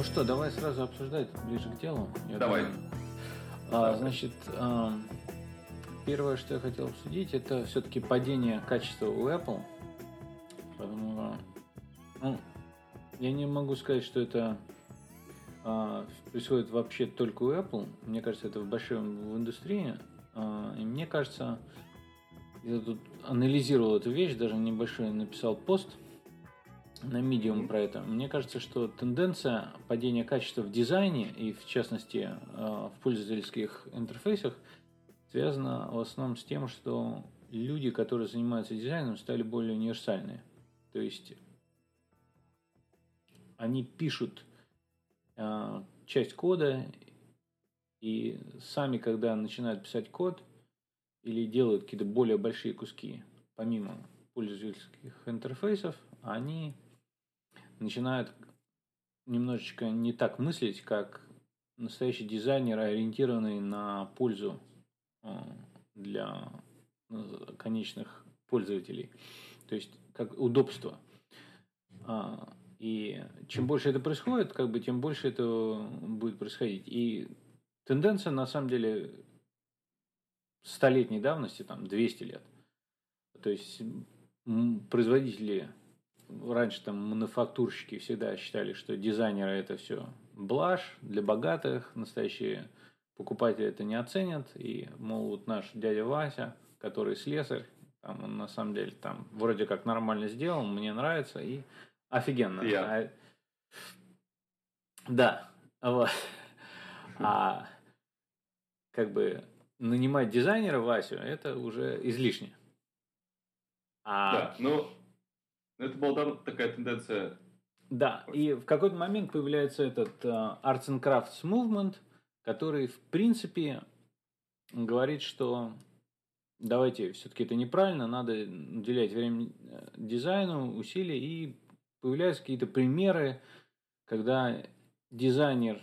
Ну что, давай сразу обсуждать ближе к делу. Я давай. А, значит, а, первое, что я хотел обсудить, это все-таки падение качества у Apple. Потому, ну, я не могу сказать, что это а, происходит вообще только у Apple. Мне кажется, это в большой в индустрии. А, и мне кажется, я тут анализировал эту вещь, даже небольшой написал пост на Medium про это. Мне кажется, что тенденция падения качества в дизайне и в частности а, в пользовательских интерфейсах связана в основном с тем, что люди, которые занимаются дизайном, стали более универсальные. То есть они пишут э, часть кода и сами, когда начинают писать код или делают какие-то более большие куски, помимо пользовательских интерфейсов, они начинают немножечко не так мыслить, как настоящий дизайнер, ориентированный на пользу э, для э, конечных пользователей. То есть как удобство. А, и чем больше это происходит, как бы, тем больше это будет происходить. И тенденция, на самом деле, столетней давности, там, 200 лет. То есть производители, раньше там мануфактурщики всегда считали, что дизайнеры это все блажь для богатых, настоящие покупатели это не оценят. И, мол, вот наш дядя Вася, который слесарь, там, он на самом деле там вроде как нормально сделал, мне нравится и офигенно. Yeah. А, да, вот. А как бы нанимать дизайнера Васю, это уже излишне. А... Да, но это была такая тенденция. Да, и в какой-то момент появляется этот uh, Arts and Crafts Movement, который, в принципе, говорит, что давайте, все-таки это неправильно, надо уделять время э, дизайну, усилия, и появляются какие-то примеры, когда дизайнер,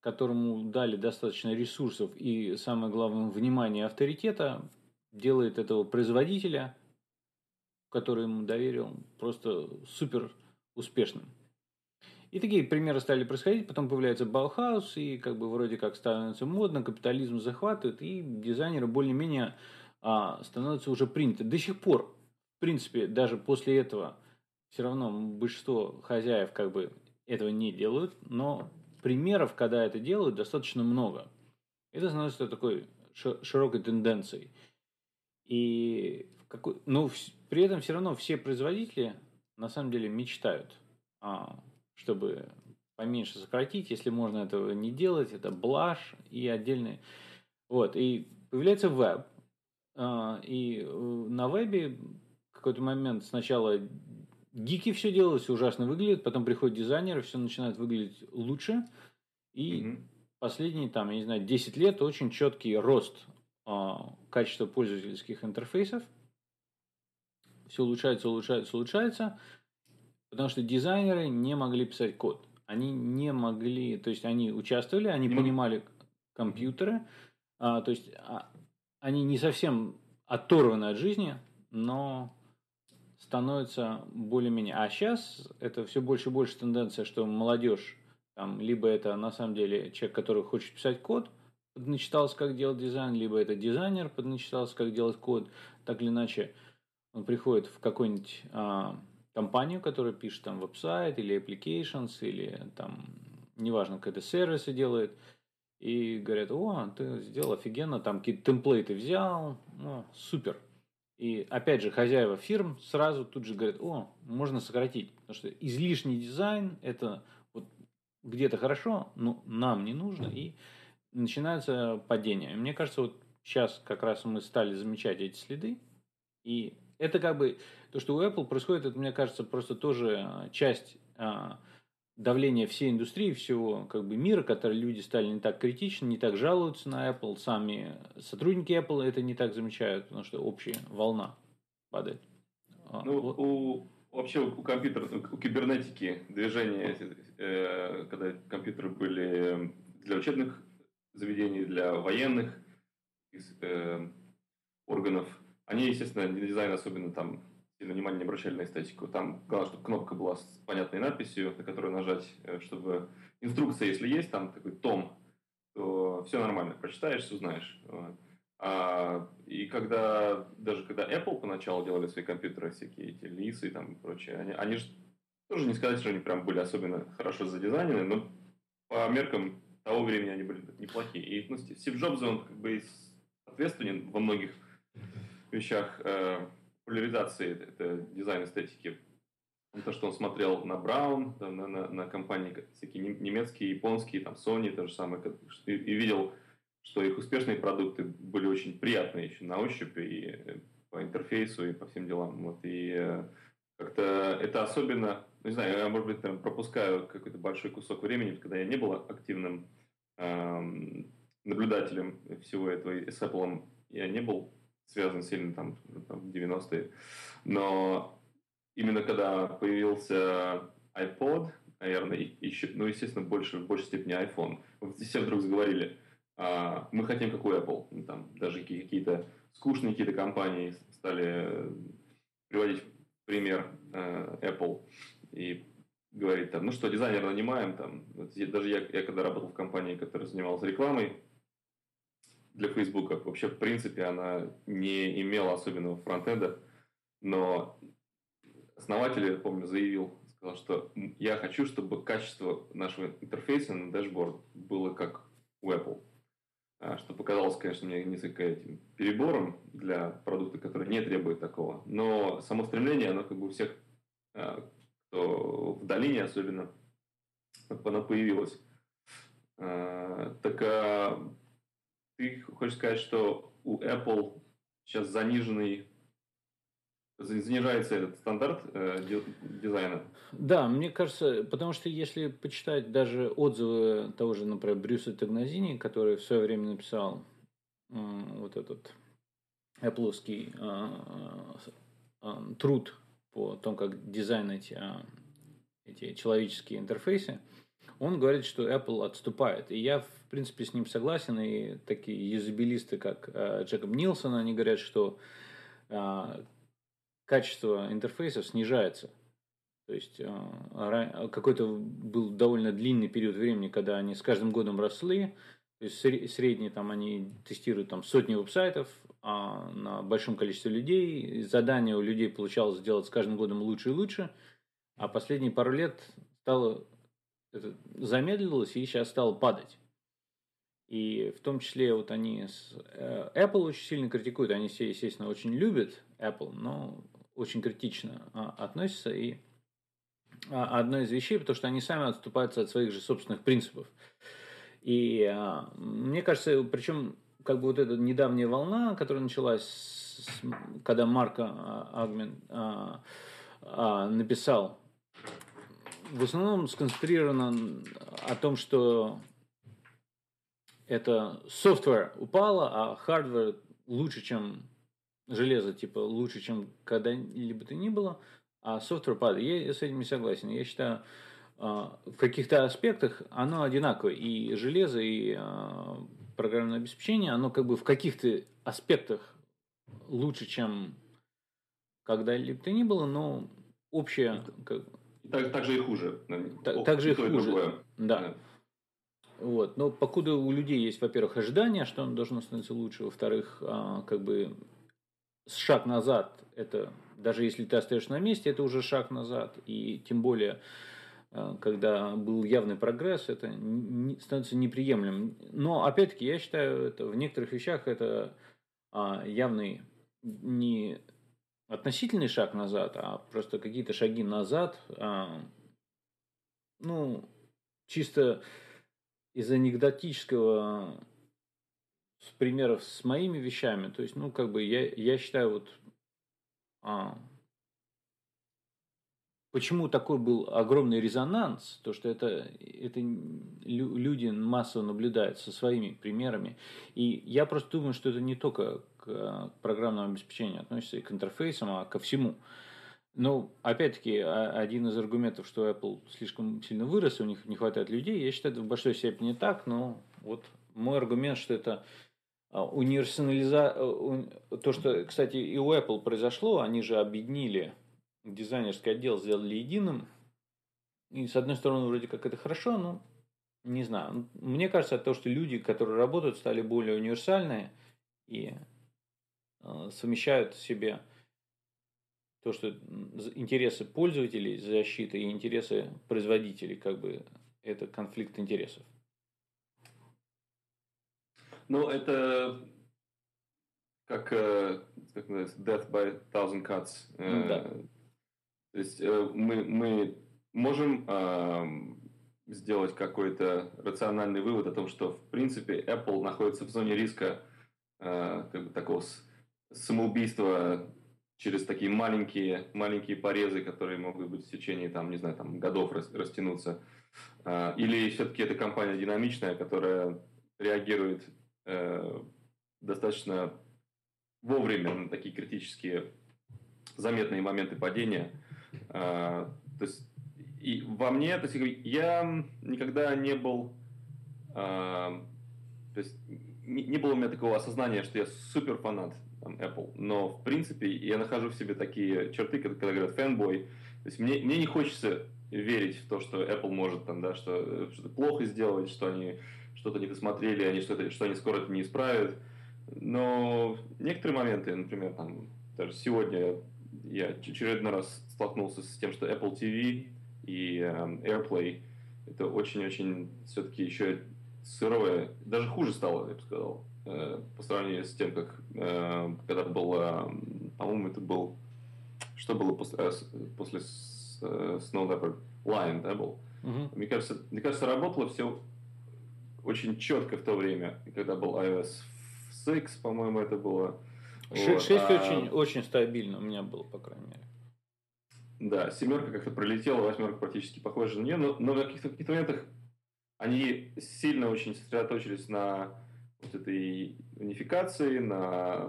которому дали достаточно ресурсов и, самое главное, внимание авторитета, делает этого производителя, который ему доверил, просто супер успешным. И такие примеры стали происходить, потом появляется Баухаус, и как бы вроде как становится модно, капитализм захватывает, и дизайнеры более-менее а, становится уже принято. До сих пор, в принципе, даже после этого все равно большинство хозяев как бы этого не делают, но примеров, когда это делают, достаточно много. Это становится такой широкой тенденцией. И какой, ну, при этом все равно все производители на самом деле мечтают, а, чтобы поменьше сократить, если можно этого не делать, это блажь и отдельные. Вот, и появляется веб, а, и э, на вебе какой-то момент сначала гики все делалось, ужасно выглядит, потом приходят дизайнеры, все начинает выглядеть лучше. И mm последние, там, я не знаю, 10 лет очень четкий рост а, качества пользовательских интерфейсов. Все улучшается, улучшается, улучшается, потому что дизайнеры не могли писать код. Они не могли, то есть они участвовали, они mm понимали компьютеры, а, то есть а, они не совсем оторваны от жизни, но становятся более-менее. А сейчас это все больше и больше тенденция, что молодежь, там, либо это на самом деле человек, который хочет писать код, подначитался, как делать дизайн, либо это дизайнер, подначитался, как делать код. Так или иначе, он приходит в какую-нибудь а, компанию, которая пишет там веб-сайт или applications, или там, неважно, какие-то сервисы делает – и говорят, о, ты сделал офигенно, там какие-то темплейты взял, ну, супер. И опять же, хозяева фирм сразу тут же говорят, о, можно сократить, потому что излишний дизайн это вот где-то хорошо, но нам не нужно, и начинается падение. Мне кажется, вот сейчас как раз мы стали замечать эти следы, и это как бы то, что у Apple происходит, это, мне кажется, просто тоже часть а, давление всей индустрии, всего как бы мира, который люди стали не так критичны, не так жалуются на Apple, сами сотрудники Apple это не так замечают, потому что общая волна падает. А, ну, вот. у, вообще у компьютера, у кибернетики движения, э, когда компьютеры были для учебных заведений, для военных э, органов, они, естественно, дизайн особенно там сильно внимания не обращали на эстетику. Там главное, чтобы кнопка была с понятной надписью, на которую нажать, э, чтобы инструкция, если есть, там такой том, то все нормально, прочитаешь, все узнаешь. А, и когда, даже когда Apple поначалу делали свои компьютеры, всякие эти лисы и там прочее, они, они же тоже не сказать, что они прям были особенно хорошо задизайнены, но по меркам того времени они были неплохие. И ну, Стив Джобс, он как бы ответственен во многих вещах э, популяризации это, дизайн эстетики. То, что он смотрел на Браун, на, на, на компании всякие немецкие, японские, там Sony, то же самое, и, и видел, что их успешные продукты были очень приятные еще на ощупь и по интерфейсу, и по всем делам. Вот, и э, как-то это особенно, не знаю, я, может быть, там, пропускаю какой-то большой кусок времени, когда я не был активным эм, наблюдателем всего этого с Apple, я не был связан сильно там, там в 90-е. Но именно когда появился iPod, наверное, и, еще, ну, естественно, больше, в большей степени iPhone, все вдруг заговорили, а, мы хотим как у Apple. Ну, там даже какие-то скучные какие-то компании стали приводить пример э, Apple и говорить там, ну что, дизайнера нанимаем, там, даже я, я когда работал в компании, которая занималась рекламой, для Facebook. Вообще, в принципе, она не имела особенного фронтенда, но основатель, я помню, заявил, сказал, что я хочу, чтобы качество нашего интерфейса на дашборд было как у Apple. А, что показалось, конечно, мне несколько этим перебором для продукта, который не требует такого. Но само стремление, оно как бы у всех, а, кто в долине особенно, оно появилось. А, так ты хочешь сказать, что у Apple сейчас заниженный занижается этот стандарт э, дизайна? Да, мне кажется, потому что если почитать даже отзывы того же, например, Брюса Тагназини, который в свое время написал э, вот этот Apple э, э, труд по тому, как дизайнить э, эти человеческие интерфейсы, он говорит, что Apple отступает. И я, в принципе, с ним согласен. И такие юзабилисты, как э, Джекоб Нилсон, они говорят, что э, качество интерфейсов снижается. То есть э, какой-то был довольно длинный период времени, когда они с каждым годом росли. То есть средний там они тестируют там сотни веб-сайтов а на большом количестве людей. Задание у людей получалось сделать с каждым годом лучше и лучше. А последние пару лет стало это замедлилось и сейчас стало падать. И в том числе вот они с э, Apple очень сильно критикуют. Они все, естественно, очень любят Apple, но очень критично а, относятся. И а, одна из вещей, потому что они сами отступаются от своих же собственных принципов. И а, мне кажется, причем как бы вот эта недавняя волна, которая началась, когда Марко Агмен написал в основном сконцентрировано о том, что это software упало, а hardware лучше, чем железо, типа лучше, чем когда-либо то ни было, а software падает. Я с этим не согласен. Я считаю, а, в каких-то аспектах оно одинаковое. И железо, и а, программное обеспечение, оно как бы в каких-то аспектах лучше, чем когда-либо то ни было, но общее так, так же и хуже. Так, так же и хуже. Да. да. Вот. Но покуда у людей есть, во-первых, ожидания, что он должно становиться лучше, во-вторых, а, как бы шаг назад, это даже если ты остаешься на месте, это уже шаг назад. И тем более, а, когда был явный прогресс, это не, становится неприемлемым. Но, опять-таки, я считаю, это в некоторых вещах это а, явный не относительный шаг назад, а просто какие-то шаги назад, ну, чисто из анекдотического с примеров с моими вещами, то есть, ну, как бы я, я считаю, вот а, почему такой был огромный резонанс, то что это, это люди массово наблюдают со своими примерами. И я просто думаю, что это не только к программному обеспечению относится и к интерфейсам, а ко всему. Но, опять-таки, один из аргументов, что Apple слишком сильно вырос, и у них не хватает людей, я считаю, это в большой степени так, но вот мой аргумент, что это а, универсализа... Э, то, что, кстати, и у Apple произошло, они же объединили дизайнерский отдел, сделали единым. И с одной стороны, вроде как это хорошо, но не знаю. Мне кажется, то, что люди, которые работают, стали более универсальные и э, совмещают в себе то, что интересы пользователей защиты и интересы производителей, как бы это конфликт интересов. Ну, это как, э, как называется, death by thousand cuts. Ну, да. То есть э, мы, мы можем сделать какой-то рациональный вывод о том, что, в принципе, Apple находится в зоне риска э, как бы такого самоубийства через такие маленькие, маленькие порезы, которые могут быть в течение, там, не знаю, там, годов растянуться. Или все-таки это компания динамичная, которая реагирует э, достаточно вовремя на такие критические заметные моменты падения. Э, то есть и во мне, то есть я никогда не был, э, то есть не было у меня такого осознания, что я супер фанат там, Apple, но в принципе я нахожу в себе такие черты, когда, когда говорят fanboy, то есть мне, мне не хочется верить в то, что Apple может там, да, что что-то плохо сделать, что они что-то не досмотрели, они что-то, что они скоро это не исправят. Но некоторые моменты, например, там, даже сегодня я очередной раз столкнулся с тем, что Apple TV и э, AirPlay это очень-очень все-таки еще сырое, даже хуже стало, я бы сказал, э, по сравнению с тем, как э, когда был, э, по-моему, это был, что было после, э, после э, Snow Leopard? Lion, да, был? Uh-huh. Мне кажется, мне кажется, работало все очень четко в то время, когда был iOS 6, по-моему, это было. 6, вот. а... очень, очень стабильно у меня было, по крайней мере. Да, семерка как-то пролетела, восьмерка практически похожа на нее, но, но в каких-то каких моментах они сильно очень сосредоточились на вот этой унификации, на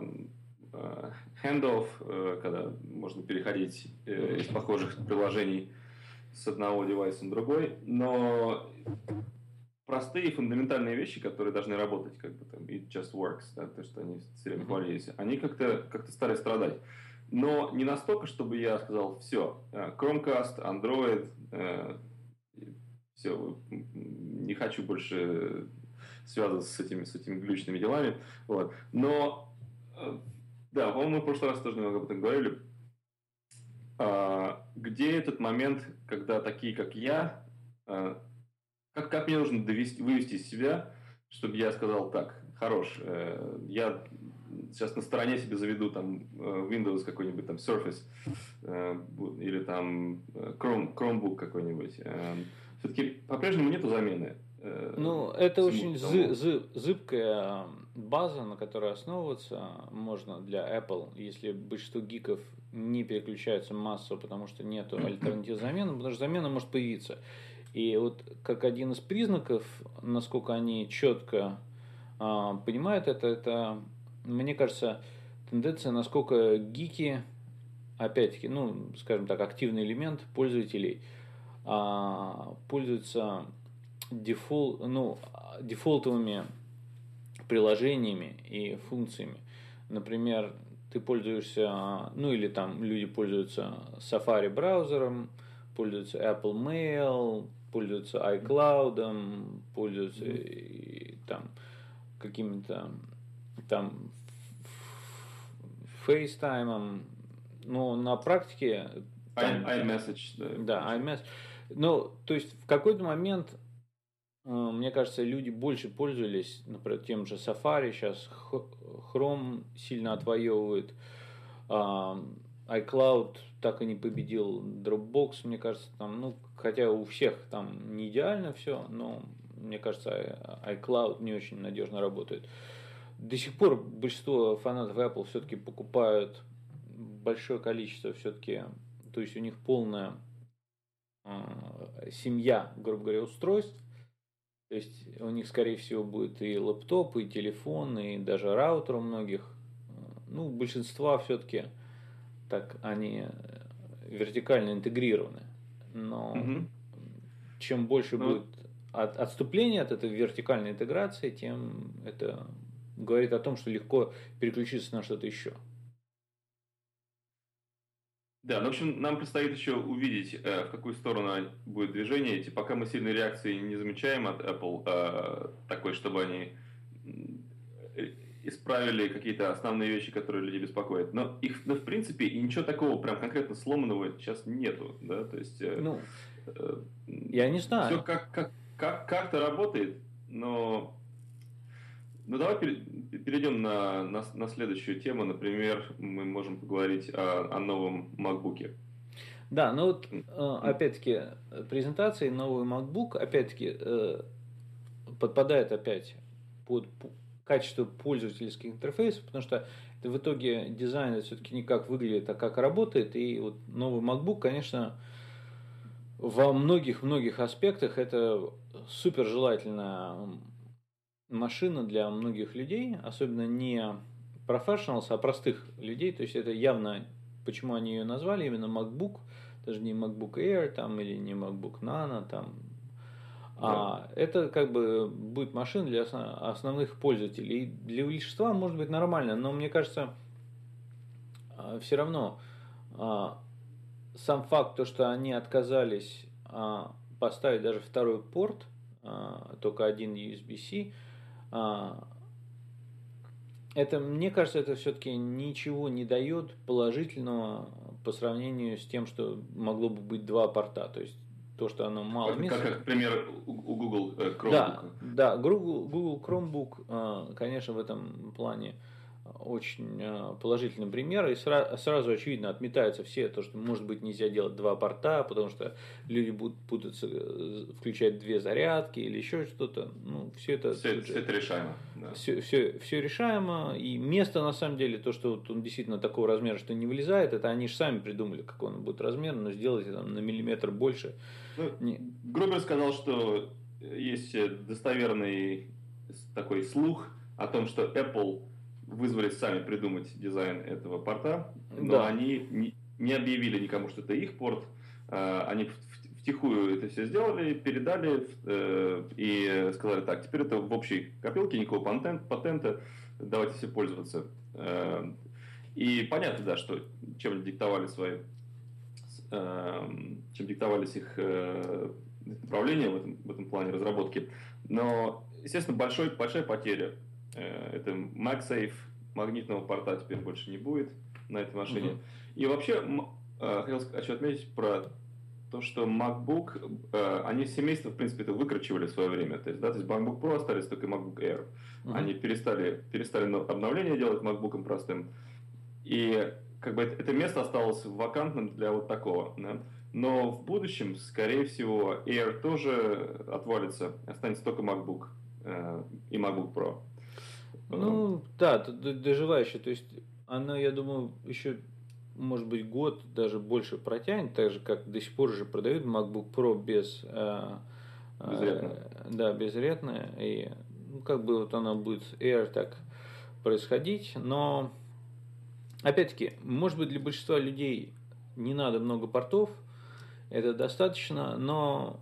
э, handoff, э, когда можно переходить э, из похожих приложений с одного девайса на другой, но простые фундаментальные вещи, которые должны работать, как бы там, it just works, да, то, что они все время хвалились, они как-то как стали страдать. Но не настолько, чтобы я сказал, все, Chromecast, Android, э, все, не хочу больше связываться с этими, с этими глючными делами. Вот. Но, э, да, по-моему, мы в прошлый раз тоже немного об этом говорили. А, где этот момент, когда такие, как я, как, как мне нужно довести, вывести из себя, чтобы я сказал так, хорош, э, я сейчас на стороне себе заведу там э, Windows какой-нибудь там Surface э, или там Chrome, Chromebook какой-нибудь. Э, все-таки по-прежнему нету замены. Э, ну, это очень зы, зы, зыбкая база, на которой основываться можно для Apple, если большинство гиков не переключаются массово, потому что нету альтернативы замены, потому что замена может появиться. И вот как один из признаков, насколько они четко а, понимают это, это, мне кажется, тенденция, насколько гики, опять-таки, ну, скажем так, активный элемент пользователей а, пользуются дефол, ну, дефолтовыми приложениями и функциями. Например, ты пользуешься, ну или там люди пользуются Safari браузером, пользуются Apple Mail, пользуются iCloud, пользуются и, там какими-то там FaceTime, но на практике... Там, iMessage, да. Да, iMessage. Ну, то есть в какой-то момент, мне кажется, люди больше пользовались, например, тем же Safari, сейчас Chrome сильно отвоевывает, iCloud так и не победил Dropbox, мне кажется, там, ну, хотя у всех там не идеально все, но мне кажется, iCloud не очень надежно работает. До сих пор большинство фанатов Apple все-таки покупают большое количество все-таки, то есть у них полная э, семья, грубо говоря, устройств. То есть у них, скорее всего, будет и лэптоп, и телефон, и даже раутер у многих. Ну, большинства все-таки так они вертикально интегрированы но угу. чем больше ну, будет от, отступления от этой вертикальной интеграции, тем это говорит о том, что легко переключиться на что-то еще. Да, ну, в общем, нам предстоит еще увидеть, э, в какую сторону будет движение идти. Пока мы сильной реакции не замечаем от Apple, э, такой, чтобы они исправили какие-то основные вещи, которые людей беспокоят. Но их, ну, в принципе, и ничего такого прям конкретно сломанного сейчас нету, да, то есть... Э, ну, э, я не знаю. Все как, как, как, как-то работает, но... Ну, давай перейдем на, на, на следующую тему. Например, мы можем поговорить о, о новом MacBook. Да, ну вот, э, опять-таки, презентации новый MacBook, опять-таки, э, подпадает опять под качество пользовательских интерфейсов, потому что это в итоге дизайн все-таки не как выглядит, а как работает. И вот новый MacBook, конечно, во многих-многих аспектах это супер желательная машина для многих людей, особенно не professionals, а простых людей. То есть это явно, почему они ее назвали, именно MacBook, даже не MacBook Air там, или не MacBook Nano, там, а это как бы будет машина для основных пользователей. И для большинства может быть нормально, но мне кажется, а, все равно а, сам факт, то, что они отказались а, поставить даже второй порт, только один USB-C, это, мне кажется, это все-таки ничего не дает положительного по сравнению с тем, что могло бы быть два порта. То есть то, что оно мало как, места. Как, как пример у Google э, Chromebook. Да, да Google, Google Chromebook, э, конечно, в этом плане очень э, положительный пример, и сразу, сразу очевидно отметаются все то, что может быть нельзя делать два порта, потому что люди будут путаться, э, включать две зарядки или еще что-то. Ну, все это, все, все это решаемо. Да. Все, все, все решаемо, и место на самом деле, то, что вот он действительно такого размера, что не вылезает, это они же сами придумали, какой он будет размер, но сделать там на миллиметр больше. Ну, не... Грубер сказал, что есть достоверный такой слух о том, что Apple вызвались сами придумать дизайн этого порта, но да. они не, не объявили никому, что это их порт. А, они втихую это все сделали, передали э, и сказали, так, теперь это в общей копилке, никакого патент, патента, давайте все пользоваться. Э, и понятно, да, что чем диктовали свои, э, чем диктовались их направления в этом, в этом плане разработки. Но, естественно, большой, большая потеря это MagSafe, магнитного порта теперь больше не будет на этой машине. Угу. И вообще, э, хотел еще отметить про то, что MacBook, э, они семейство, в принципе, это выкручивали в свое время. То есть, да, то есть MacBook Pro остались только MacBook Air. Uh-huh. Они перестали, перестали обновление делать MacBook простым. И как бы это место осталось вакантным для вот такого. Да? Но в будущем, скорее всего, Air тоже отвалится, останется только MacBook э, и MacBook Pro. Ну, да, доживающее. То есть, оно, я думаю, еще, может быть, год, даже больше протянет, так же, как до сих пор же продают MacBook Pro без... Э. Э, да, безретное. И, ну, как бы вот оно будет Air так происходить. Но, опять-таки, может быть, для большинства людей не надо много портов, это достаточно, но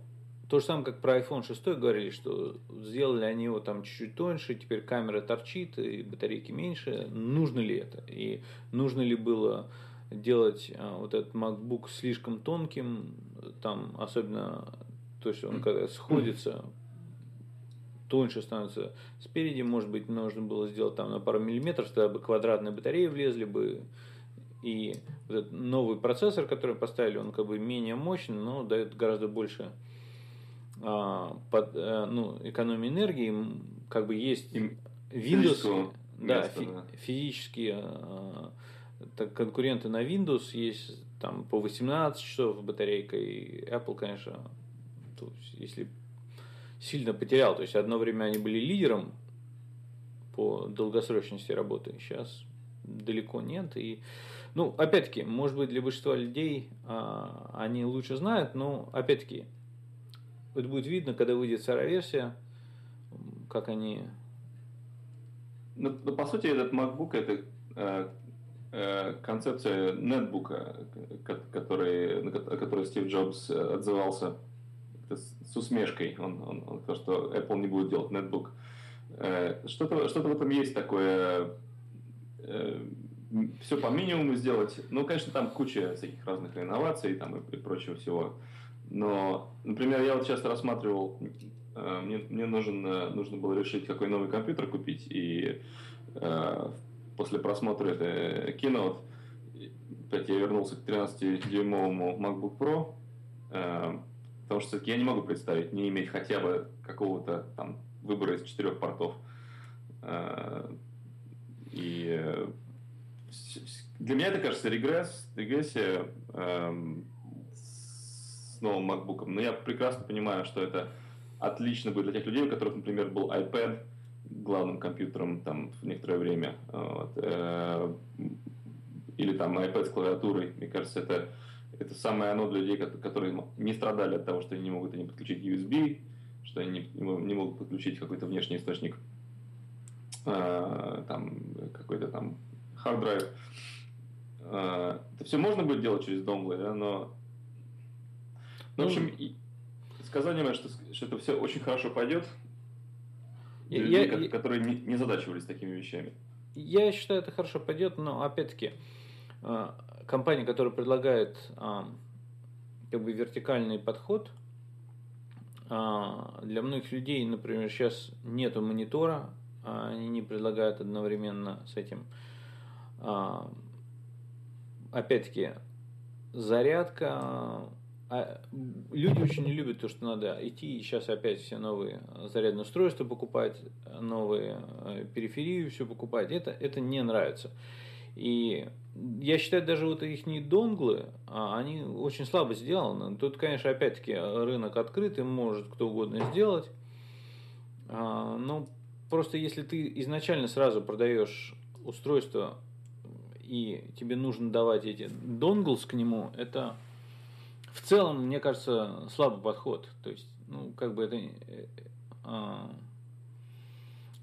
то же самое, как про iPhone 6 говорили, что сделали они его там чуть-чуть тоньше, теперь камера торчит, и батарейки меньше. Нужно ли это? И нужно ли было делать а, вот этот MacBook слишком тонким, там особенно, то есть он когда сходится, тоньше становится спереди, может быть, нужно было сделать там на пару миллиметров, тогда бы квадратные батареи влезли бы, и вот этот новый процессор, который поставили, он как бы менее мощный, но дает гораздо больше под, э, ну, экономии энергии, как бы есть Windows, да, места, фи, да. физические а, так, конкуренты на Windows есть там по 18 часов батарейка, и Apple, конечно, то есть, если сильно потерял, то есть одно время они были лидером по долгосрочности работы, сейчас далеко нет, и ну, опять-таки, может быть, для большинства людей а, они лучше знают, но, опять-таки, это будет видно, когда выйдет вторая версия, как они... Ну, ну, по сути, этот MacBook это э, э, концепция нетбука, который, на который Стив Джобс отзывался с усмешкой. Он, он, он сказал, что Apple не будет делать нетбук. Э, что-то, что-то в этом есть такое, э, все по минимуму сделать. Ну, конечно, там куча всяких разных инноваций там, и, и прочего всего. Но, например, я вот часто рассматривал, э, мне, мне нужен, нужно было решить, какой новый компьютер купить, и э, после просмотра этой Keynote опять я вернулся к 13-дюймовому MacBook Pro, э, потому что я не могу представить не иметь хотя бы какого-то там выбора из четырех портов. Э, и э, для меня это кажется регресс, регрессия эм, с новым MacBook. Но я прекрасно понимаю, что это отлично будет для тех людей, у которых, например, был iPad главным компьютером там в некоторое время. Вот, э, или там iPad с клавиатурой. Мне кажется, это, это самое оно для людей, которые не страдали от того, что они не могут не подключить USB, что они не, не могут подключить какой-то внешний источник, э, там какой-то там hard drive. Э, это все можно будет делать через донглы, да, но... Ну, в общем, и, сказать не что, что это все очень хорошо пойдет, я, людей, я, которые не, не задачивались такими вещами. Я считаю, это хорошо пойдет, но опять-таки э, компания, которая предлагает как бы вертикальный подход, а, для многих людей, например, сейчас нету монитора, а они не предлагают одновременно с этим. А, опять-таки, зарядка. Люди очень не любят то, что надо идти и сейчас опять все новые зарядные устройства покупать, новые э, периферию все покупать. Это, это не нравится. И я считаю, даже вот их не донглы, а они очень слабо сделаны. Тут, конечно, опять-таки рынок открытый, может кто угодно сделать. А, но просто если ты изначально сразу продаешь устройство и тебе нужно давать эти донглс к нему, это в целом, мне кажется, слабый подход. То есть, ну, как бы это э, а,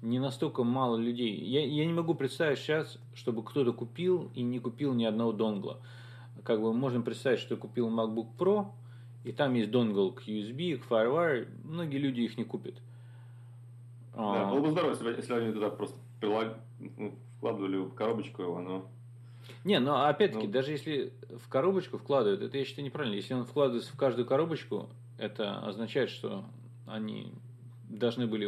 не настолько мало людей. Я, я не могу представить сейчас, чтобы кто-то купил и не купил ни одного донгла. Как бы можно представить, что купил MacBook Pro, и там есть донгл к USB, к FireWire. Многие люди их не купят. Да, было бы здорово, если, если они туда просто прилаг... Ну, вкладывали в коробочку его, но... Не, но опять-таки, ну... даже если в коробочку вкладывают, это я считаю неправильно. Если он вкладывается в каждую коробочку, это означает, что они должны были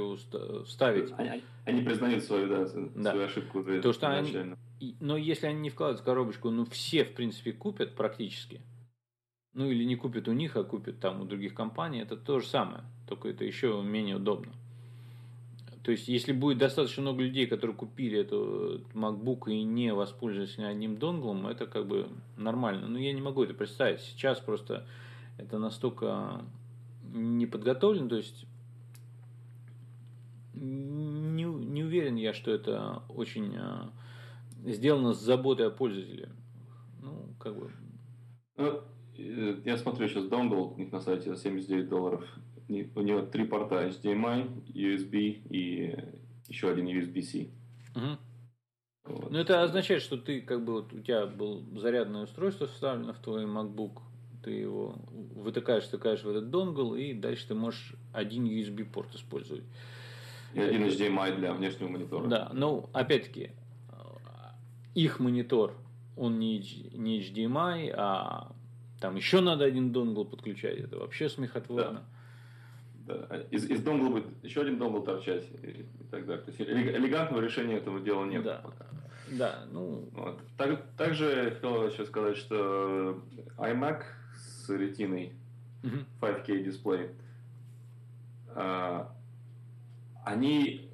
вставить. Они, они признают свою, да, да. свою ошибку То, что они, но если они не вкладывают в коробочку, ну все в принципе купят практически. Ну или не купят у них, а купят там у других компаний, это то же самое, только это еще менее удобно. То есть, если будет достаточно много людей, которые купили эту MacBook и не воспользовались ни одним донглом, это как бы нормально. Но я не могу это представить. Сейчас просто это настолько не подготовлено, то есть не, не уверен я, что это очень а, сделано с заботой о пользователе. Ну, как бы. Ну, э, я смотрю сейчас донгл у них на сайте за 79 долларов. У него три порта HDMI, USB и еще один USB-C. Угу. Вот. Ну, это означает, что ты, как бы, вот у тебя был зарядное устройство вставлено в твой MacBook, ты его вытыкаешь, втыкаешь в этот донгл, и дальше ты можешь один USB-порт использовать. И один HDMI для внешнего монитора. Да, ну, опять-таки, их монитор, он не, не HDMI, а там еще надо один донгл подключать. Это вообще смехотворно. Да. Да. Из, из донгла будет еще один донгл торчать и, и так далее. То есть элегантного решения этого дела нет да. пока. Да, ну... Вот. Так, также хотел еще сказать, что iMac с ретиной 5K дисплей а, они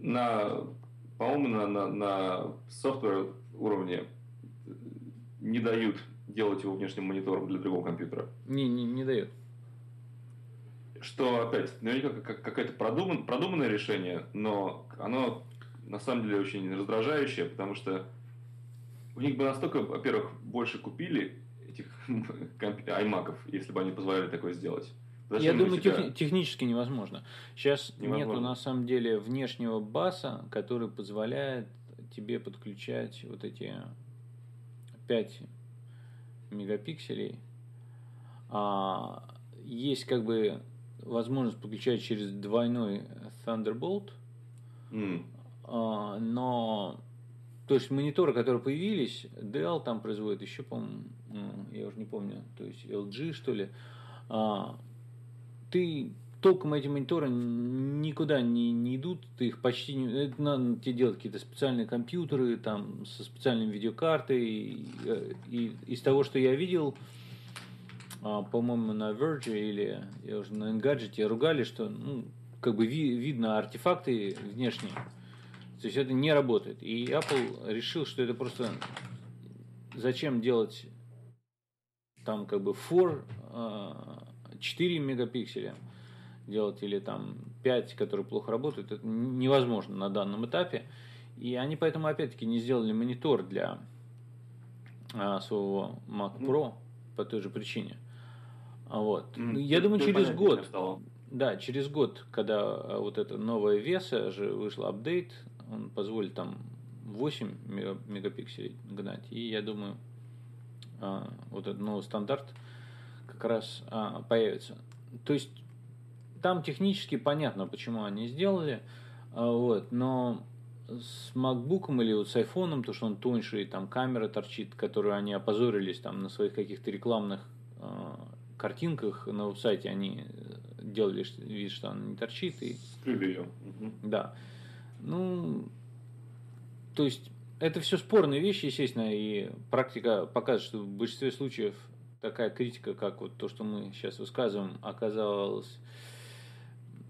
на, по-моему, на, на, на software уровне не дают делать его внешним монитором для другого компьютера. Не, не, не дают. Что, опять, наверняка какое-то продуман, продуманное решение, но оно на самом деле очень раздражающее, потому что у них бы настолько, во-первых, больше купили этих iMac, если бы они позволяли такое сделать. Зачем Я думаю, тех, технически невозможно. Сейчас невозможно. нету на самом деле внешнего баса, который позволяет тебе подключать вот эти 5 мегапикселей. А, есть как бы возможность подключать через двойной Thunderbolt. А, но то есть мониторы, которые появились, Dell там производит еще, по-моему, я уже не помню, то есть LG что ли, а, ты толком эти мониторы никуда не, не идут, ты их почти не... Это надо тебе делать какие-то специальные компьютеры, там, со специальной видеокартой. И, и из того, что я видел, по-моему, на Verge или я уже на Engadget ругали, что ну, как бы ви, видно артефакты внешние. То есть это не работает. И Apple решил, что это просто зачем делать там как бы 4, 4 мегапикселя делать или там 5, которые плохо работают, это невозможно на данном этапе. И они поэтому опять-таки не сделали монитор для а, своего Mac Pro по той же причине. А вот. М, Я ты- думаю, ты через год, да, через год, когда а, вот это новое веса же вышел апдейт, он позволит там 8 мега- мегапикселей гнать. И я думаю, а, вот этот новый стандарт как раз а, появится. То есть там технически понятно, почему они сделали, вот, но с MacBook или вот с iPhone, то, что он тоньше, и там камера торчит, которую они опозорились там на своих каких-то рекламных картинках на веб-сайте, они э, делали вид, что она не торчит, и Скрыли ее. Мгм. да. Ну, то есть, это все спорные вещи, естественно, и практика показывает, что в большинстве случаев такая критика, как вот то, что мы сейчас высказываем, оказалась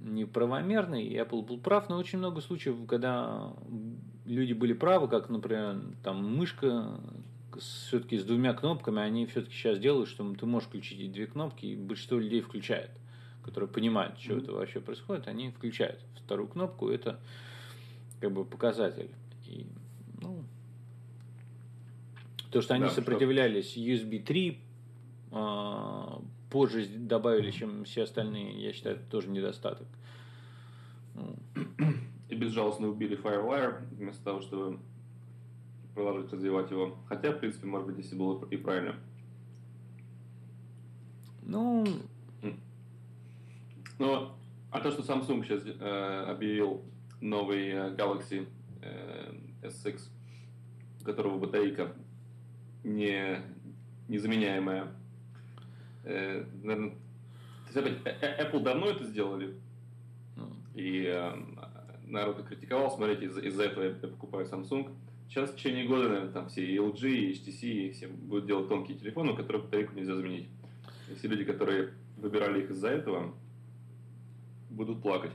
неправомерной, и Apple был прав, но очень много случаев, когда люди были правы, как, например, там мышка все-таки с двумя кнопками, они все-таки сейчас делают, что ты можешь включить эти две кнопки, и большинство людей включает, которые понимают, что Мгм. это вообще происходит, они включают вторую кнопку, это как бы показатель. И, ну, то, что они Да, что- сопротивлялись USB 3, а, позже добавили, чем все остальные, я считаю, это тоже недостаток. Ну, И безжалостно убили Firewire, вместо того, чтобы продолжить развивать его. Хотя, в принципе, может быть, если было и правильно. ну, Но, а то, что Samsung сейчас э, объявил новый э, Galaxy э, S6, у которого батарейка не, незаменяемая. Э, наверное, то есть опять, э, э, Apple давно это сделали, ну, и э, народ критиковал, смотрите, из- из-за этого я покупаю Samsung. Сейчас в течение года, наверное, там все LG, и HTC, все будут делать тонкие телефоны, у которых батарейку нельзя заменить. И все люди, которые выбирали их из-за этого, будут плакать.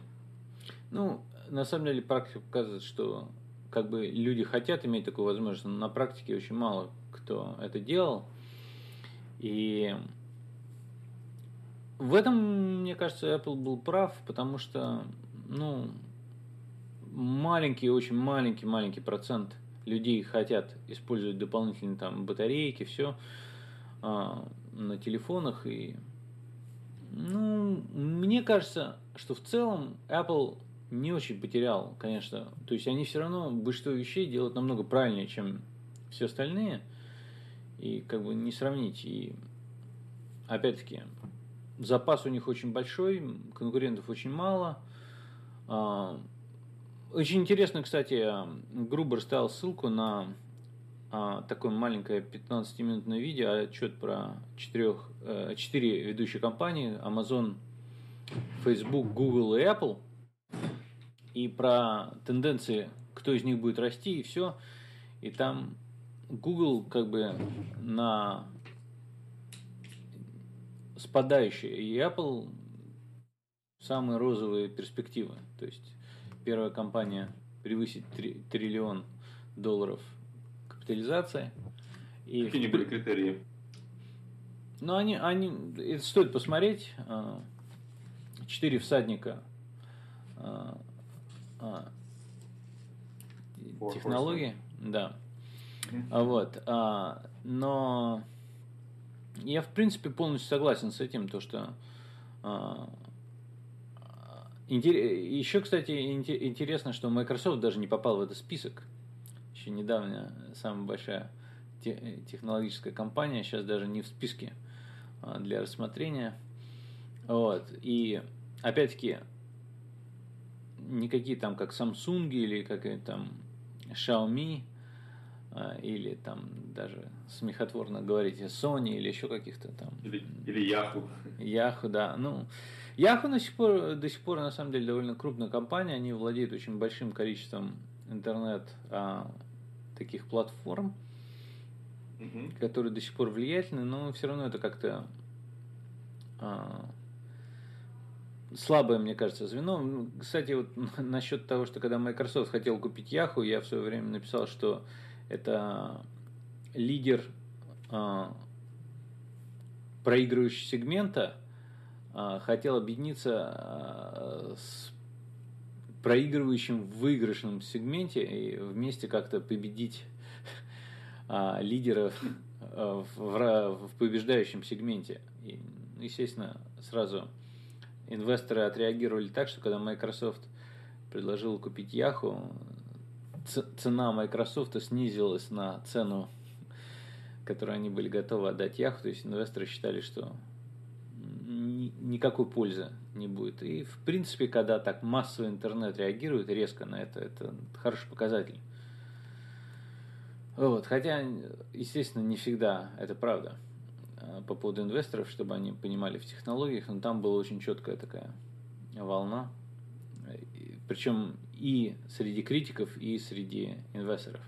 Ну, на самом деле практика показывает, что как бы люди хотят иметь такую возможность, но на практике очень мало кто это делал. И в этом, мне кажется, Apple был прав, потому что, ну, маленький, очень маленький, маленький процент людей хотят использовать дополнительные там батарейки, все на телефонах и ну, мне кажется, что в целом Apple не очень потерял, конечно. То есть они все равно большинство вещей делают намного правильнее, чем все остальные. И как бы не сравнить. И опять-таки, запас у них очень большой, конкурентов очень мало. Очень интересно, кстати, Грубер ставил ссылку на а, такое маленькое 15-минутное видео, отчет про четырех, э, четыре ведущие компании, Amazon, Facebook, Google и Apple, и про тенденции, кто из них будет расти и все. И там Google как бы на спадающие, и Apple самые розовые перспективы. То есть первая компания превысит три- триллион долларов капитализации. И Какие не были критерии? ну, они, они, это стоит посмотреть. А, Четыре всадника а, а, технологии, да. Вот, а, но я в принципе полностью согласен с этим, то что а, еще, кстати, инте- интересно, что Microsoft даже не попал в этот список. Еще недавно самая большая те- технологическая компания, сейчас даже не в списке а, для рассмотрения. Вот. И опять-таки никакие там как Samsung или как там Xiaomi а, или там даже смехотворно говорите Sony или еще каких-то там. Или, или Yahoo. Yahoo, да. Ну, Yahoo до сих пор, до сих пор на самом деле довольно крупная компания, они владеют очень большим количеством интернет а, таких платформ, угу. которые до сих пор влиятельны, но все равно это как-то а, слабое, мне кажется, звено. Кстати, вот насчет того, что когда Microsoft хотел купить Yahoo, я в свое время написал, что это лидер а, проигрывающего сегмента хотел объединиться а, с проигрывающим в выигрышном сегменте и вместе как-то победить а, лидеров а, в, побеждающем сегменте. И, естественно, сразу инвесторы отреагировали так, что когда Microsoft предложил купить Yahoo, цена Microsoft снизилась на цену, которую они были готовы отдать Yahoo. То есть инвесторы считали, что никакой пользы не будет. И, в принципе, когда так массовый интернет реагирует резко на это, это хороший показатель. Вот. Хотя, естественно, не всегда это правда а, по поводу инвесторов, чтобы они понимали в технологиях, но там была очень четкая такая волна. Причем и среди критиков, и среди инвесторов.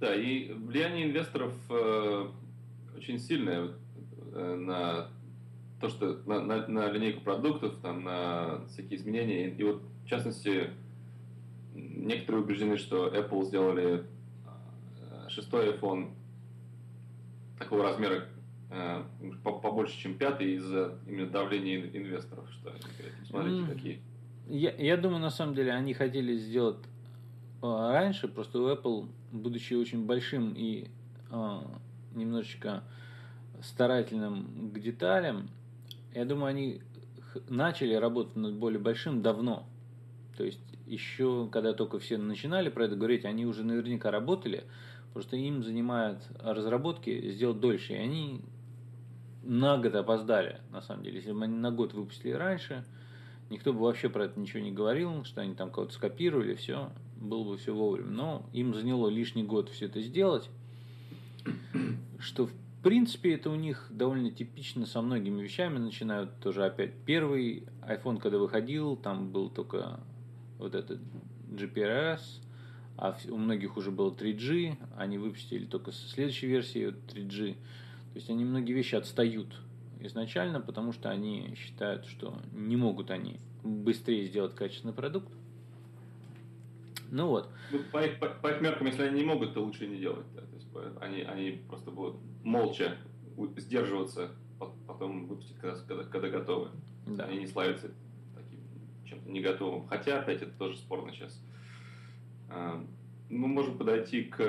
Да, и влияние инвесторов э, очень сильное э, на то, что на, на, на линейку продуктов, там, на всякие изменения. И, и вот, в частности, некоторые убеждены, что Apple сделали э, шестой iPhone такого размера э, побольше, чем пятый из-за именно давления инвесторов. Что смотрите, mm. какие. Я, я думаю, на самом деле, они хотели сделать э, раньше, просто у Apple, будучи очень большим и э, немножечко старательным к деталям, я думаю, они начали работать над более большим давно. То есть еще, когда только все начинали про это говорить, они уже наверняка работали, просто им занимают разработки сделать дольше, и они на год опоздали, на самом деле. Если бы они на год выпустили раньше, никто бы вообще про это ничего не говорил, что они там кого-то скопировали, все, было бы все вовремя. Но им заняло лишний год все это сделать, что в принципе, это у них довольно типично со многими вещами. Начинают тоже опять. Первый iPhone, когда выходил, там был только вот этот GPRS, а у многих уже было 3G, они выпустили только со следующей версии 3G. То есть они многие вещи отстают изначально, потому что они считают, что не могут они быстрее сделать качественный продукт. Ну вот. Ну, по, их, по, по их меркам, если они не могут, то лучше не делать. Да? То есть, они, они просто будут молча сдерживаться, потом выпустить, когда, когда, когда готовы. Да. Они не славятся таким чем-то не готовым. Хотя, опять, это тоже спорно сейчас. А, мы можем подойти к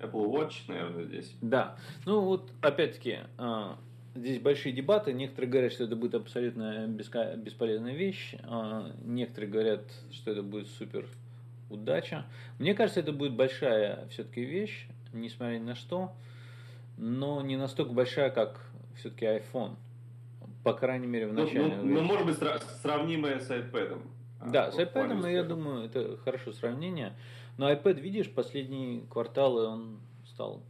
Apple Watch, наверное, здесь. Да. Ну вот, опять-таки, а, здесь большие дебаты. Некоторые говорят, что это будет абсолютно бесполезная вещь. А, некоторые говорят, что это будет супер удача. Мне кажется, это будет большая все-таки вещь, несмотря ни на что но не настолько большая, как все-таки iPhone. По крайней мере, в начале. Ну, ну, ну может быть, сравнимая с iPad. А, да, с iPad, я думаю, это хорошее сравнение. Но iPad, видишь, последние кварталы он стал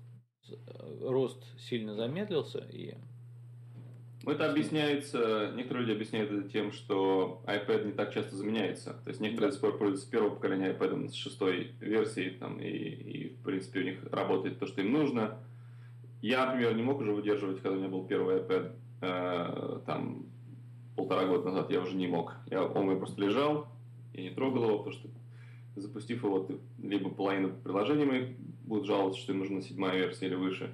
рост сильно замедлился и ну, это объясняется, некоторые люди объясняют это тем, что iPad не так часто заменяется. То есть некоторые до сих пор пользуются первого поколения iPad с шестой версии, там, и, и, в принципе, у них работает то, что им нужно. Я, например, не мог уже выдерживать, когда у меня был первый iPad, э, там, полтора года назад я уже не мог. Я, он у меня просто лежал, я не трогал его, потому что запустив его, ты, либо половина приложений моих будут жаловаться, что им нужна седьмая версия или выше,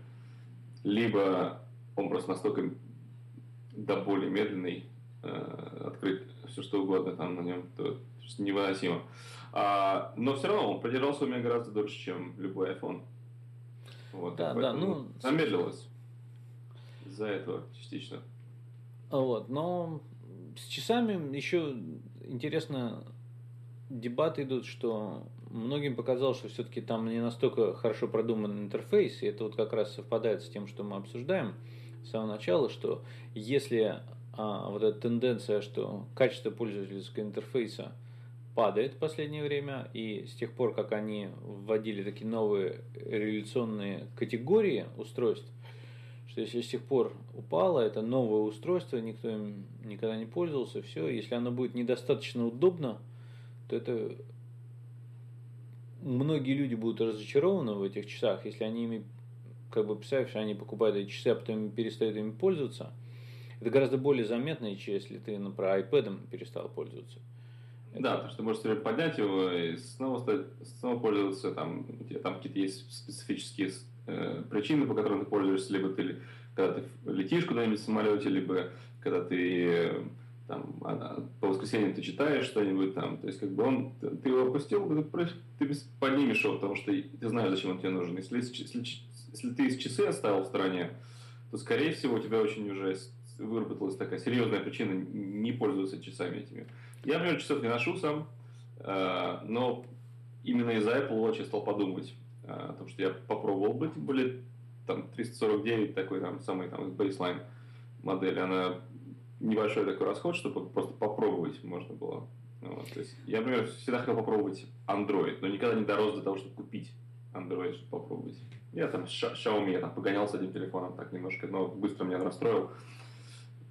либо он просто настолько до боли медленный, э, открыть все что угодно там на нем, то невыносимо. А, но все равно он продержался у меня гораздо дольше, чем любой iPhone. Вот, да, да, ну... Замедлилось из-за этого частично. Вот, но с часами еще интересно дебаты идут, что многим показалось, что все-таки там не настолько хорошо продуман интерфейс, и это вот как раз совпадает с тем, что мы обсуждаем с самого начала, что если а, вот эта тенденция, что качество пользовательского интерфейса падает в последнее время, и с тех пор, как они вводили такие новые революционные категории устройств, что если с тех пор упало, это новое устройство, никто им никогда не пользовался, все, если оно будет недостаточно удобно, то это многие люди будут разочарованы в этих часах, если они ими, как бы представляешь, они покупают эти часы, а потом перестают ими пользоваться. Это гораздо более заметно, чем если ты, например, iPad перестал пользоваться. Это... Да, потому что ты можешь все поднять его и снова, стать, снова пользоваться, там, у там какие-то есть специфические э, причины, по которым ты пользуешься, либо ты, когда ты летишь куда-нибудь в самолете, либо когда ты там, а, а, по воскресеньям ты читаешь что-нибудь там, то есть как бы он, ты его опустил, ты, ты поднимешь его, потому что ты знаешь, зачем он тебе нужен. Если, если, если ты из часы оставил в стороне, то, скорее всего, у тебя очень уже выработалась такая серьезная причина не пользоваться часами этими. Я, например, часов не ношу сам, э, но именно из-за Apple Watch я стал подумать э, о том, что я попробовал быть, более там 349 такой там самый там бейслайн модель, она небольшой такой расход, чтобы просто попробовать можно было. Вот, то есть я, например, всегда хотел попробовать Android, но никогда не дорос до того, чтобы купить Android, чтобы попробовать. Я там Xiaomi, я там погонял с этим телефоном так немножко, но быстро меня расстроил.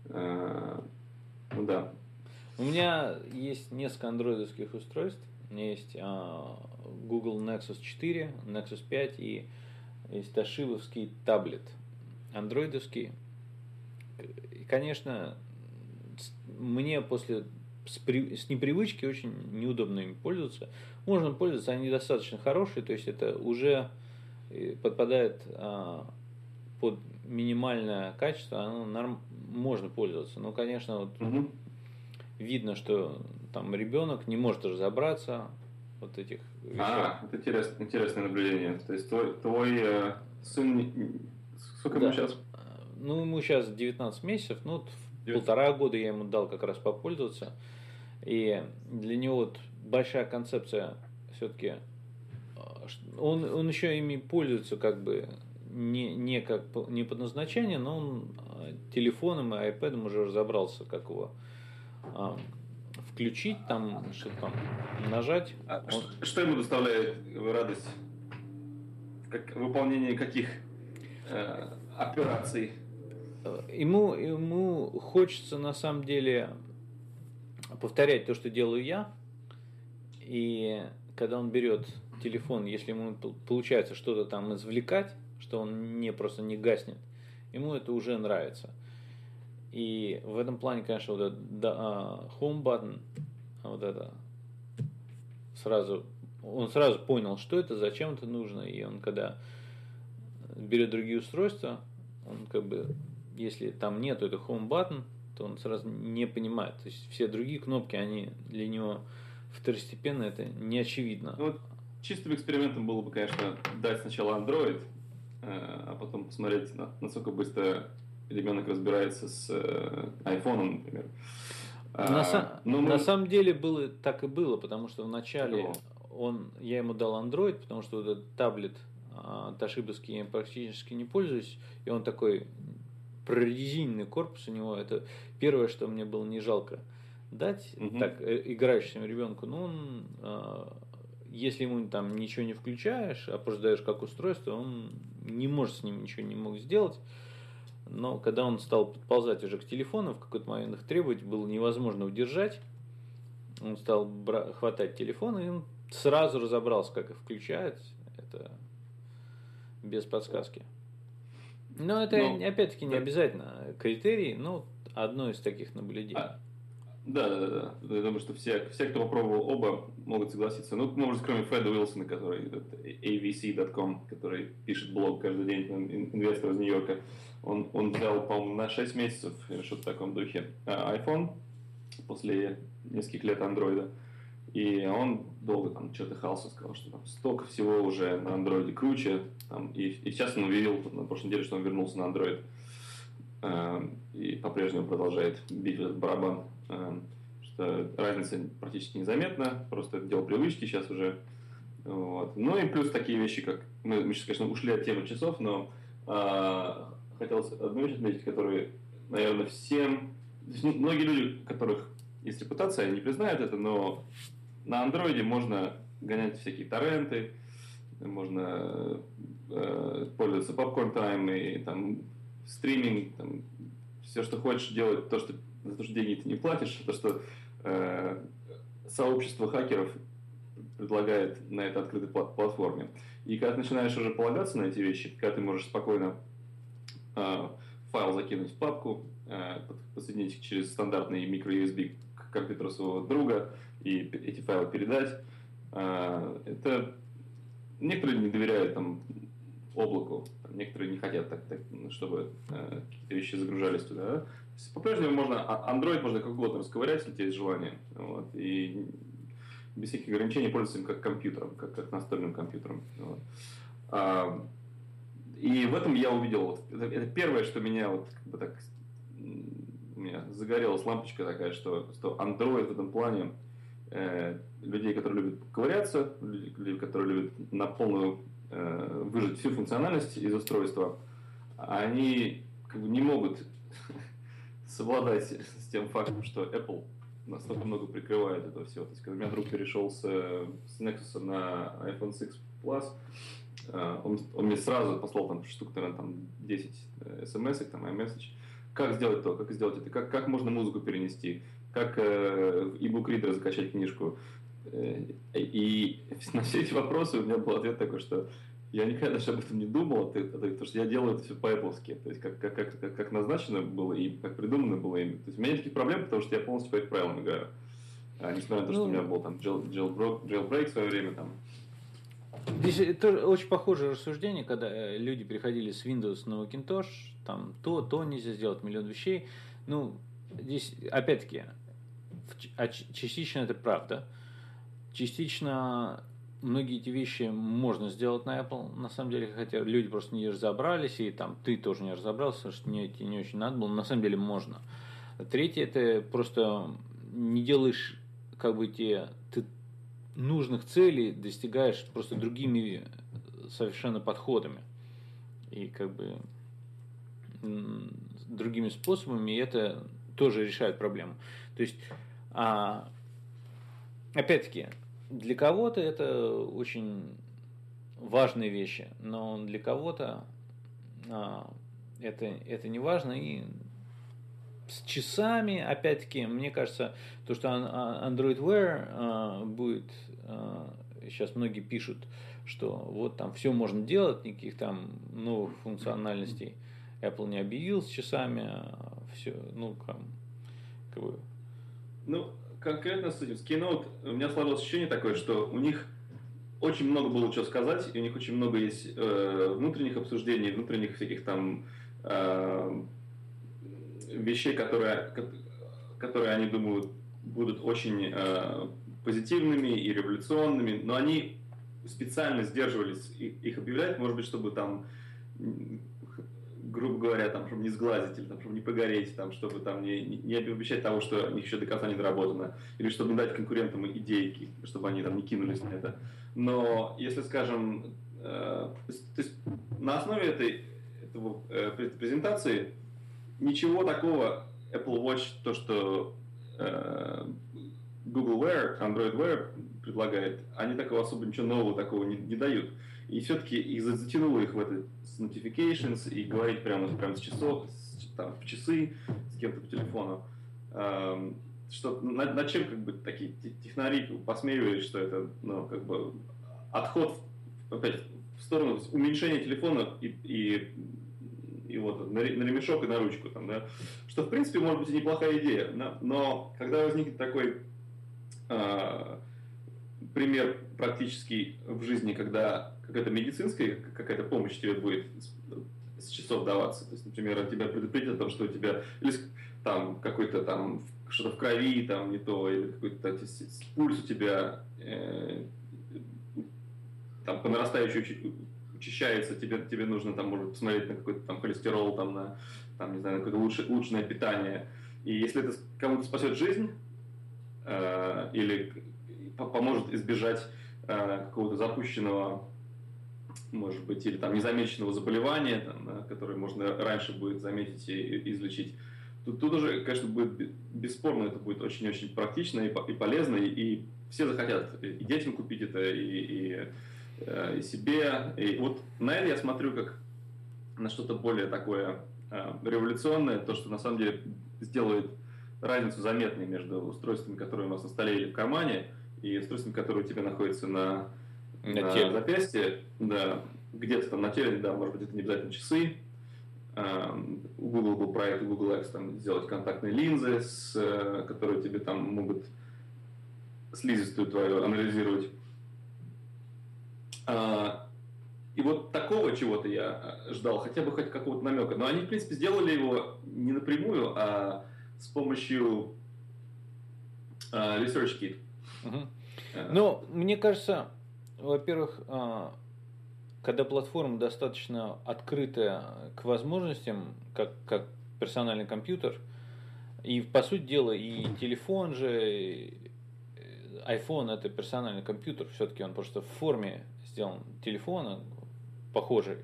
Э, ну да. У меня есть несколько андроидовских устройств. У меня есть а, Google Nexus 4, Nexus 5 и есть Ташивовский таблет. Андроидовский. И, конечно, мне после с, при, с непривычки очень неудобно им пользоваться. Можно пользоваться, они достаточно хорошие, то есть это уже подпадает а, под минимальное качество, оно норм, можно пользоваться. Но, конечно, вот угу. видно, что там ребенок не может разобраться вот этих вещах. А, это интерес, интересное наблюдение. То есть твой, твой э, сын, сколько да. ему сейчас? Ну, ему сейчас 19 месяцев, ну, вот полтора года я ему дал как раз попользоваться. И для него вот большая концепция все-таки, он, он еще ими пользуется как бы не, не, как, не под назначение, но он э, телефоном и iPad уже разобрался, как его а, включить, там, что там, нажать. А он... что, что ему доставляет радость? Как, выполнение каких э, операций? Ему, ему хочется на самом деле повторять то, что делаю я. И когда он берет телефон, если ему получается что-то там извлекать, что он не просто не гаснет, ему это уже нравится. И в этом плане, конечно, вот этот а, home button, вот это сразу, он сразу понял, что это, зачем это нужно, и он когда берет другие устройства, он как бы если там нету это home button, то он сразу не понимает. То есть все другие кнопки, они для него второстепенно, это не очевидно. Ну, вот чистым экспериментом было бы, конечно, дать сначала Android, э, а потом посмотреть, насколько быстро ребенок разбирается с э, iPhone, например. На, а, но мы... на самом деле было так и было, потому что вначале он, я ему дал Android, потому что вот этот таблет а, Ташибовский я практически не пользуюсь, и он такой прорезиненный корпус у него. Это первое, что мне было не жалко дать угу. так э, играющему ребенку. Ну, он, э, если ему там ничего не включаешь, а просто даешь как устройство, он не может с ним ничего не мог сделать. Но когда он стал подползать уже к телефону, в какой-то момент их требовать было невозможно удержать. Он стал бра- хватать телефон, и он сразу разобрался, как их включать. Это без подсказки. Но это, но, опять-таки, не да. обязательно критерий, но одно из таких наблюдений. А, да, да, да. Я думаю, что все, все, кто попробовал оба, могут согласиться. Ну, может, кроме Фреда Уилсона, который avc.com, который пишет блог каждый день, инвестор из Нью-Йорка. Он, он взял, по-моему, на 6 месяцев, что-то в таком духе, а, iPhone после нескольких лет андроида. И он долго там что-то хался, сказал, что там столько всего уже на андроиде круче. Там, и, и сейчас он увидел на прошлой неделе, что он вернулся на андроид. Э, и по-прежнему продолжает бить этот барабан. Э, что разница практически незаметна, просто это дело привычки сейчас уже. Вот. Ну и плюс такие вещи, как... Мы, мы сейчас, конечно, ушли от темы часов, но э, хотелось одну вещь отметить, которую, наверное, всем многие люди, у которых есть репутация, не признают это, но на андроиде можно гонять всякие торренты, можно э, пользоваться попкорн тайм и там стриминг, там, все, что хочешь делать, то, что за то, что деньги ты не платишь, то, что э, сообщество хакеров предлагает на этой открытой платформе. И когда ты начинаешь уже полагаться на эти вещи, когда ты можешь спокойно э, файл закинуть в папку, э, подсоединить через стандартный микро-USB к компьютеру своего друга и эти файлы передать, э, это некоторые не доверяют там облаку, некоторые не хотят, так, так чтобы э, какие-то вещи загружались туда. По-прежнему можно, а, Android можно как угодно расковырять, если у тебя есть желание. Вот, и без всяких ограничений пользоваться им как компьютером, как, как настольным компьютером. Вот. А, и в этом я увидел, вот, это, это первое, что меня вот как бы так у меня загорелась лампочка такая, что, что Android в этом плане э, людей, которые любят ковыряться, люди, которые любят на полную э, выжать всю функциональность из устройства, они как бы не могут совладать с тем фактом, что Apple настолько много прикрывает это все. То есть, когда у меня друг перешел с, с Nexus на iPhone 6 Plus, э, он, он мне сразу послал там штук, наверное, там 10 смс, там iMessage. Как сделать то, как сделать это, как, как можно музыку перенести, как э, e-book reader закачать книжку. Э, и на все эти вопросы у меня был ответ такой, что я никогда даже об этом не думал, потому что я делаю это все по-эпловски, то есть как, как, как, как, назначено было и как придумано было ими. То есть у меня нет таких проблем, потому что я полностью по их правилам играю. А, несмотря на то, что у меня ну. был там jailbreak, jailbreak в свое время там. Здесь это очень похожее рассуждение, когда э, люди переходили с Windows на Macintosh, там то, то нельзя сделать, миллион вещей. Ну, здесь, опять-таки, а частично это правда. Частично многие эти вещи можно сделать на Apple, на самом деле, хотя люди просто не разобрались, и там ты тоже не разобрался, что мне это не очень надо было, на самом деле можно. Третье, это просто не делаешь как бы те ты нужных целей достигаешь просто другими совершенно подходами и как бы другими способами, и это тоже решает проблему. То есть, а, опять-таки, для кого-то это очень важные вещи, но для кого-то а, это, это не важно. И с часами, опять-таки, мне кажется, то, что а, Android Wear а, будет, а, сейчас многие пишут, что вот там все можно делать, никаких там новых функциональностей Apple не объявил с часами, а все, ну, как, как бы... Ну, конкретно с этим, с Keynote, у меня сложилось ощущение такое, что у них очень много было что сказать, и у них очень много есть э, внутренних обсуждений, внутренних всяких там э, вещей, которые, которые они думают будут очень э, позитивными и революционными, но они специально сдерживались их объявлять, может быть, чтобы там грубо говоря, там, чтобы не сглазить, или там, чтобы не погореть, там, чтобы там, не, не обещать того, что них еще до конца не доработано, или чтобы не дать конкурентам идейки, чтобы они там не кинулись на это. Но если, скажем, э, то, есть, то есть на основе этой этого, э, презентации ничего такого Apple Watch, то, что э, Google Wear, Android Wear предлагает, они такого особо ничего нового такого не, не дают. И все-таки их затянуло их в это с notifications и говорить прямо, прямо с часов, с, там, в часы с кем-то по телефону. Эм, что, над, над чем как бы такие технари посмеивались, что это ну, как бы отход опять в сторону уменьшения телефона и, и, и вот на ремешок и на ручку. Там, да? Что в принципе может быть и неплохая идея. Но, но когда возникнет такой э, пример практический в жизни, когда какая-то медицинская какая-то помощь тебе будет с, часов даваться. То есть, например, тебя предупредят о том, что у тебя или там какой-то там что-то в крови там не то, или какой-то пульс у тебя э, там по нарастающей учащается, тебе, тебе нужно там, может, посмотреть на какой-то там холестерол, там, на, там, не знаю, на какое-то лучше, улучшенное питание. И если это кому-то спасет жизнь, э, или поможет избежать какого-то запущенного может быть, или там незамеченного заболевания, там, да, которое можно раньше будет заметить и излечить, Тут, тут уже, конечно, будет бесспорно, это будет очень-очень практично и, и полезно, и, и все захотят и детям купить это, и, и, э, и себе. И вот на это я смотрю как на что-то более такое э, революционное, то, что на самом деле сделает разницу заметной между устройствами, которые у нас на столе или в кармане, и устройствами, которые у тебя находятся на, на, на запястье, да, где-то там на теле, да, может быть, это не обязательно часы, у Google был проект Google X там, сделать контактные линзы, с, э, которые тебе там могут слизистую твою анализировать. А, и вот такого чего-то я э, ждал, хотя бы хоть какого-то намека. Но они, в принципе, сделали его не напрямую, а с помощью uh, Research Kit. Угу. Uh. Ну, мне кажется, во-первых, а, когда платформа достаточно открытая к возможностям, как, как персональный компьютер, и по сути дела и телефон же, iPhone это персональный компьютер, все-таки он просто в форме сделан телефона, похожий,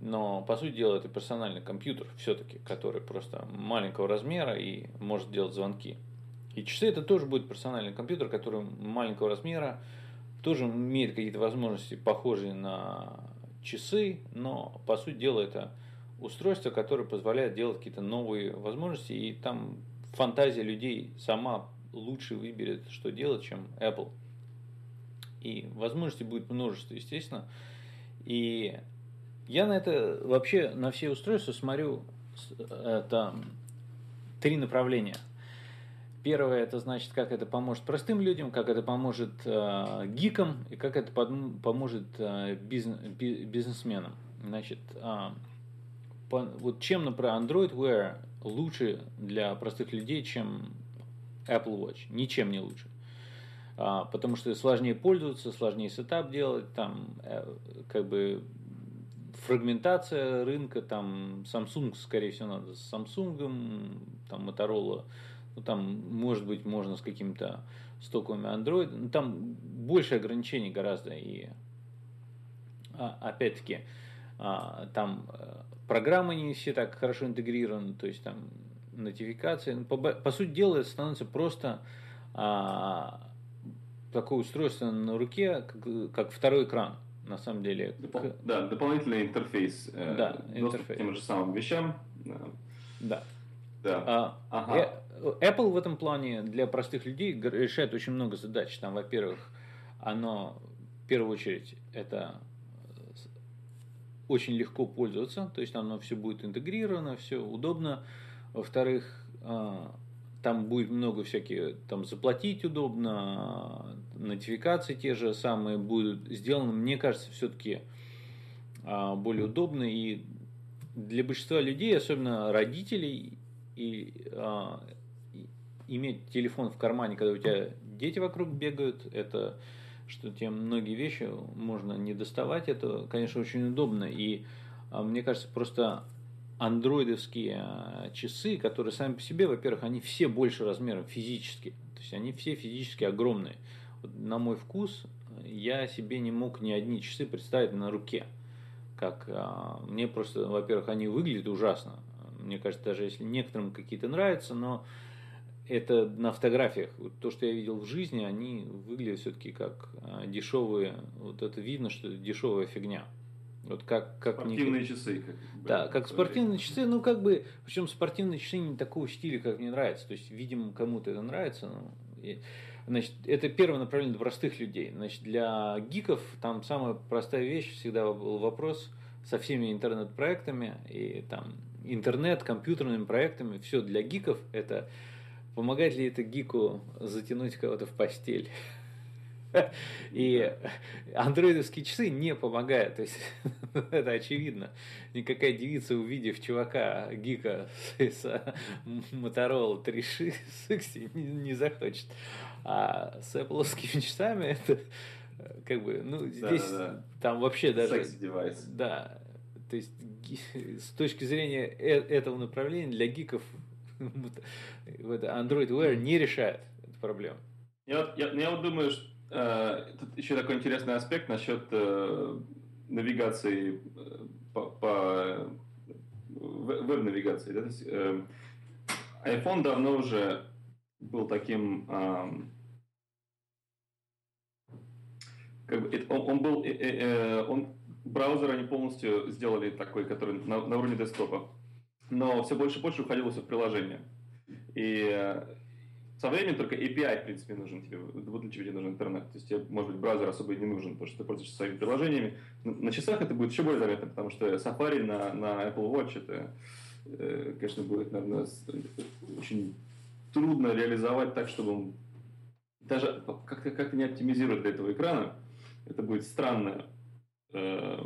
но по сути дела это персональный компьютер все-таки, который просто маленького размера и может делать звонки. И часы это тоже будет персональный компьютер, который маленького размера, тоже имеет какие-то возможности, похожие на часы, но по сути дела это устройство, которое позволяет делать какие-то новые возможности, и там фантазия людей сама лучше выберет, что делать, чем Apple. И возможностей будет множество, естественно. И я на это вообще на все устройства смотрю это три направления – Первое, это значит, как это поможет простым людям, как это поможет э, гикам и как это поможет э, бизнес, бизнесменам. Значит, э, по, вот чем, например, Android Wear лучше для простых людей, чем Apple Watch? Ничем не лучше. А, потому что сложнее пользоваться, сложнее сетап делать, там э, как бы фрагментация рынка, там Samsung, скорее всего, надо с Samsung, там Motorola ну, там, может быть, можно с какими-то стоковыми Android. Ну, там больше ограничений гораздо. И а, опять-таки, а, там э, программы не все так хорошо интегрированы, то есть там нотификации. Ну, по, по сути дела, это становится просто а, такое устройство на руке, как, как второй экран на самом деле. Допол- да, дополнительный интерфейс. Э, да, интерфейс. к тем же самым вещам. Да. Да. А, ага. Э, Apple в этом плане для простых людей решает очень много задач. Там, во-первых, оно в первую очередь это очень легко пользоваться, то есть оно все будет интегрировано, все удобно. Во-вторых, а, там будет много всяких, там заплатить удобно, нотификации те же самые будут сделаны, мне кажется, все-таки более удобно и для большинства людей, особенно родителей и иметь телефон в кармане, когда у тебя дети вокруг бегают, это что тебе многие вещи можно не доставать, это, конечно, очень удобно. И а, мне кажется, просто андроидовские а, часы, которые сами по себе, во-первых, они все больше размером физически. То есть они все физически огромные. Вот на мой вкус я себе не мог ни одни часы представить на руке. Как а, мне просто, во-первых, они выглядят ужасно. Мне кажется, даже если некоторым какие-то нравятся, но это на фотографиях. То, что я видел в жизни, они выглядят все-таки как а, дешевые. Вот это видно, что это дешевая фигня. Вот как, как спортивные не... часы. Как да, как спортивные часы, ну как бы, причем спортивные часы не такого стиля, как мне нравится. То есть, видимо, кому-то это нравится. Но... И, значит, это первое направление для простых людей. Значит, для гиков там самая простая вещь всегда был вопрос со всеми интернет-проектами и там интернет, компьютерными проектами. Все для гиков это Помогает ли это гику затянуть кого-то в постель? И андроидовские часы не помогают. То есть, это очевидно. Никакая девица, увидев чувака гика с Motorola 360, не, не захочет. А с Apple часами это как бы, ну, здесь да, да, да. там вообще даже... девайс. Да. То есть, с точки зрения э, этого направления для гиков Android Wear не решает эту проблему. Я, я, я вот думаю, что э, тут еще такой интересный аспект насчет э, навигации э, по, по веб-навигации. Да? Э, iPhone давно уже был таким... Эм, как бы, он, он был... Э, э, он, браузер они полностью сделали такой, который на, на уровне десктопа. Но все больше и больше уходило в приложение. И э, со временем только API, в принципе, нужен тебе, вот для чего тебе нужен интернет. То есть тебе, может быть, браузер особо и не нужен, потому что ты пользуешься своими приложениями. На часах это будет еще более заметно, потому что Safari на, на Apple Watch это, э, конечно, будет, наверное, очень трудно реализовать так, чтобы он даже как-то как не оптимизирует для этого экрана. Это будет странная, э,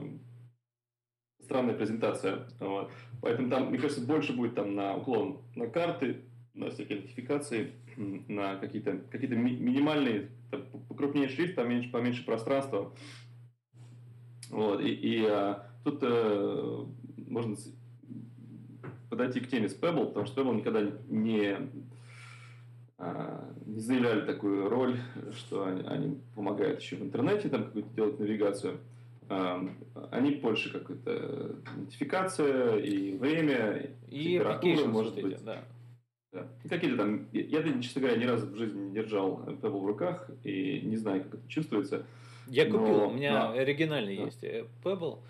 странная презентация. Вот. Поэтому там, мне кажется, больше будет там на уклон на карты, на всякие нотификации, на какие-то какие ми- минимальные, там, покрупнее шрифт, поменьше, поменьше пространства. Вот. И, и а, тут а, можно подойти к теме с Pebble, потому что Pebble никогда не, а, не заявляли такую роль, что они, они помогают еще в интернете там какую-то делать навигацию. Они больше какая-то нотификация и время, и температура, может быть. Да. Да. Какие-то там... Я, честно говоря, ни разу в жизни не держал Pebble в руках и не знаю, как это чувствуется. Я но... купил, у меня да. оригинальный да. есть э, Pebble.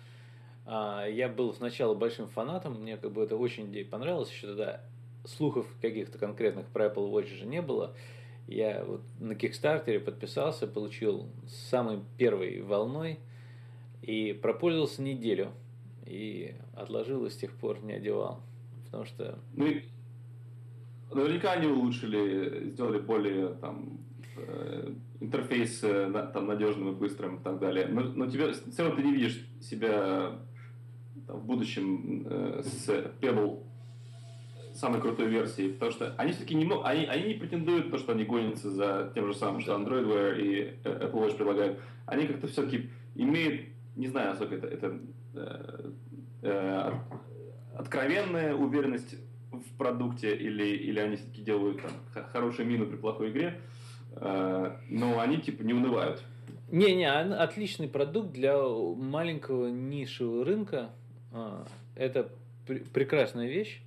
А, я был сначала большим фанатом, мне как бы это очень идея понравилось, еще тогда слухов каких-то конкретных про Apple Watch же не было. Я вот на Kickstarter подписался, получил самой первой волной и пропользовался неделю. И отложил и с тех пор не одевал. Потому что... Ну, наверняка они улучшили, сделали более там э, интерфейс э, там надежным и быстрым и так далее. Но, но тебе все равно ты не видишь себя там, в будущем э, с Pebble самой крутой версией, потому что они все-таки не, они, они не претендуют то, что они гонятся за тем же самым, что Android Wear и Apple Watch предлагают. Они как-то все-таки имеют, не знаю, насколько это, это э, э, откровенная уверенность в продукте, или, или они все-таки делают там, хорошую мину при плохой игре, э, но они типа не унывают. Не-не, отличный продукт для маленького нишевого рынка. А, это пр- прекрасная вещь.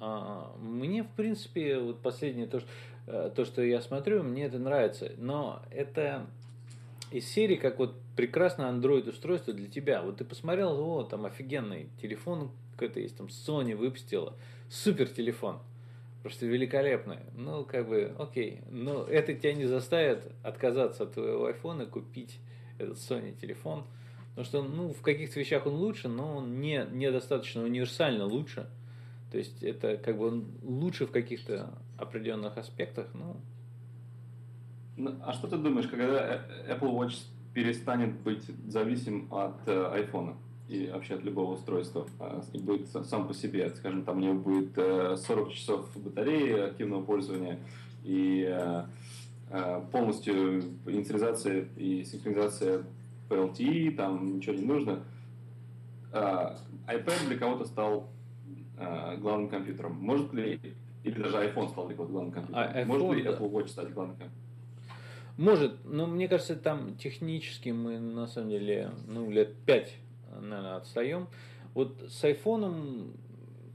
А, мне, в принципе, вот последнее то, что, э, то, что я смотрю, мне это нравится. Но это из серии, как вот прекрасное Android устройство для тебя. Вот ты посмотрел, о, там офигенный телефон какой-то есть, там Sony выпустила супер телефон. Просто великолепный. Ну, как бы, окей. Но это тебя не заставит отказаться от твоего iPhone и купить этот Sony телефон. Потому что, ну, в каких-то вещах он лучше, но он не, недостаточно универсально лучше. То есть это как бы он лучше в каких-то определенных аспектах, ну. ну. А что ты думаешь, когда Apple Watch перестанет быть зависим от э, iPhone? и вообще от любого устройства. А, и будет сам по себе, скажем, там у него будет 40 э, часов батареи активного пользования и э, э, полностью инициализация и синхронизация по LTE, там ничего не нужно. А, iPad для кого-то стал главным компьютером. Может ли, или даже iPhone стал для кого-то главным компьютером, а, iPhone, может ли Apple Watch стать главным компьютером? Может, но мне кажется, там технически мы на самом деле ну, лет пять наверное, отстаем. Вот с айфоном,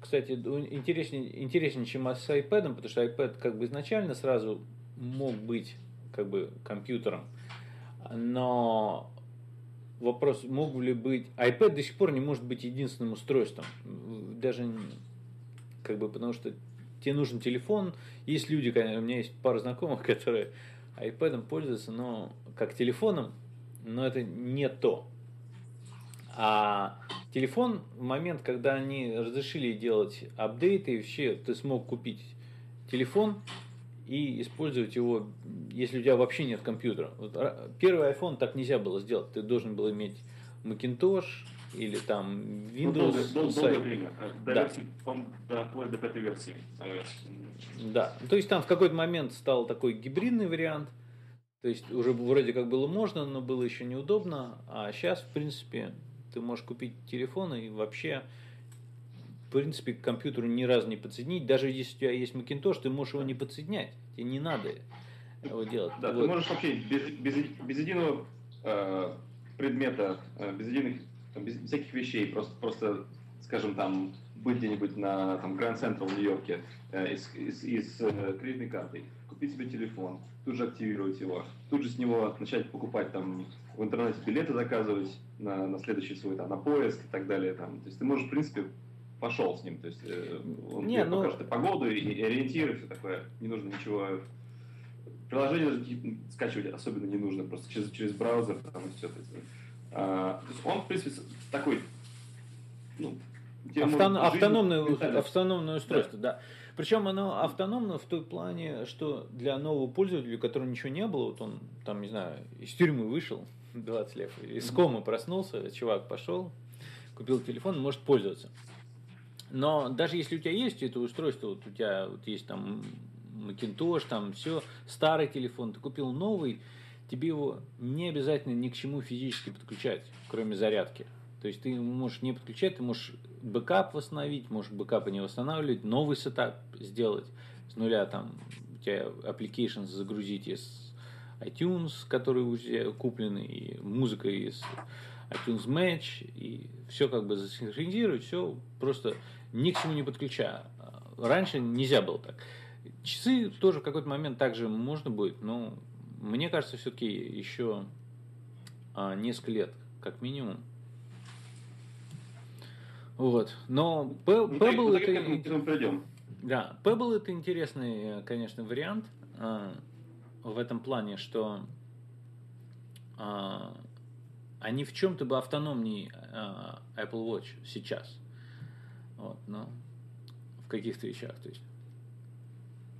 кстати, интереснее, интереснее, чем с iPad, потому что iPad как бы изначально сразу мог быть как бы компьютером. Но вопрос, мог ли быть... iPad до сих пор не может быть единственным устройством. Даже как бы потому что тебе нужен телефон. Есть люди, у меня есть пара знакомых, которые iPad пользуются, но как телефоном, но это не то. А телефон в момент, когда они разрешили делать апдейты, вообще ты смог купить телефон и использовать его, если у тебя вообще нет компьютера. Вот первый iPhone так нельзя было сделать. Ты должен был иметь Macintosh или там Windows. Ну, долго, долго, время. До да. версии, до, вплоть до пятой версии. Да. То есть там в какой-то момент стал такой гибридный вариант. То есть уже вроде как было можно, но было еще неудобно. А сейчас, в принципе, ты можешь купить телефон и вообще, в принципе, к компьютеру ни разу не подсоединить. Даже если у тебя есть Macintosh, ты можешь его не подсоединять. Тебе не надо его делать. Да, вот. ты можешь вообще без, без, без единого э, предмета, э, без единых, без всяких вещей, просто, просто, скажем, там, быть где-нибудь на там, Grand Central в Нью-Йорке э, из, из, из э, кредитной картой, купить себе телефон, тут же активировать его, тут же с него начать покупать там в интернете билеты заказывать на, на следующий свой, там, на поезд и так далее. Там. То есть ты можешь, в принципе, пошел с ним. То есть э, он Не, тебе ну- покажет и погоду, и, и ориентиры, все такое. Не нужно ничего... Приложение даже скачивать особенно не нужно, просто через, через браузер там и все. А, то есть он, в принципе, такой... Ну, Автон- может автономное, ментально- автономное устройство, да. Причем оно автономно в той плане, что для нового пользователя, у которого ничего не было, вот он там, не знаю, из тюрьмы вышел 20 лет, из комы проснулся, чувак пошел, купил телефон, может пользоваться. Но даже если у тебя есть это устройство, вот у тебя вот есть там Macintosh, там все, старый телефон, ты купил новый, тебе его не обязательно ни к чему физически подключать, кроме зарядки. То есть ты можешь не подключать, ты можешь бэкап восстановить, можешь бэкапы не восстанавливать, новый setup сделать с нуля, там у тебя applications загрузить из iTunes, которые уже куплены, и музыка из iTunes Match, и все как бы засинхронизировать, все просто ни к чему не подключая. Раньше нельзя было так. Часы тоже в какой-то момент также можно будет, но мне кажется, все-таки еще а, несколько лет, как минимум. Вот. Но Pebble ну, это... этому придем. Да, Pebble это интересный, конечно, вариант а, в этом плане, что а, они в чем-то бы автономнее Apple Watch сейчас. Вот, но в каких-то вещах, то есть.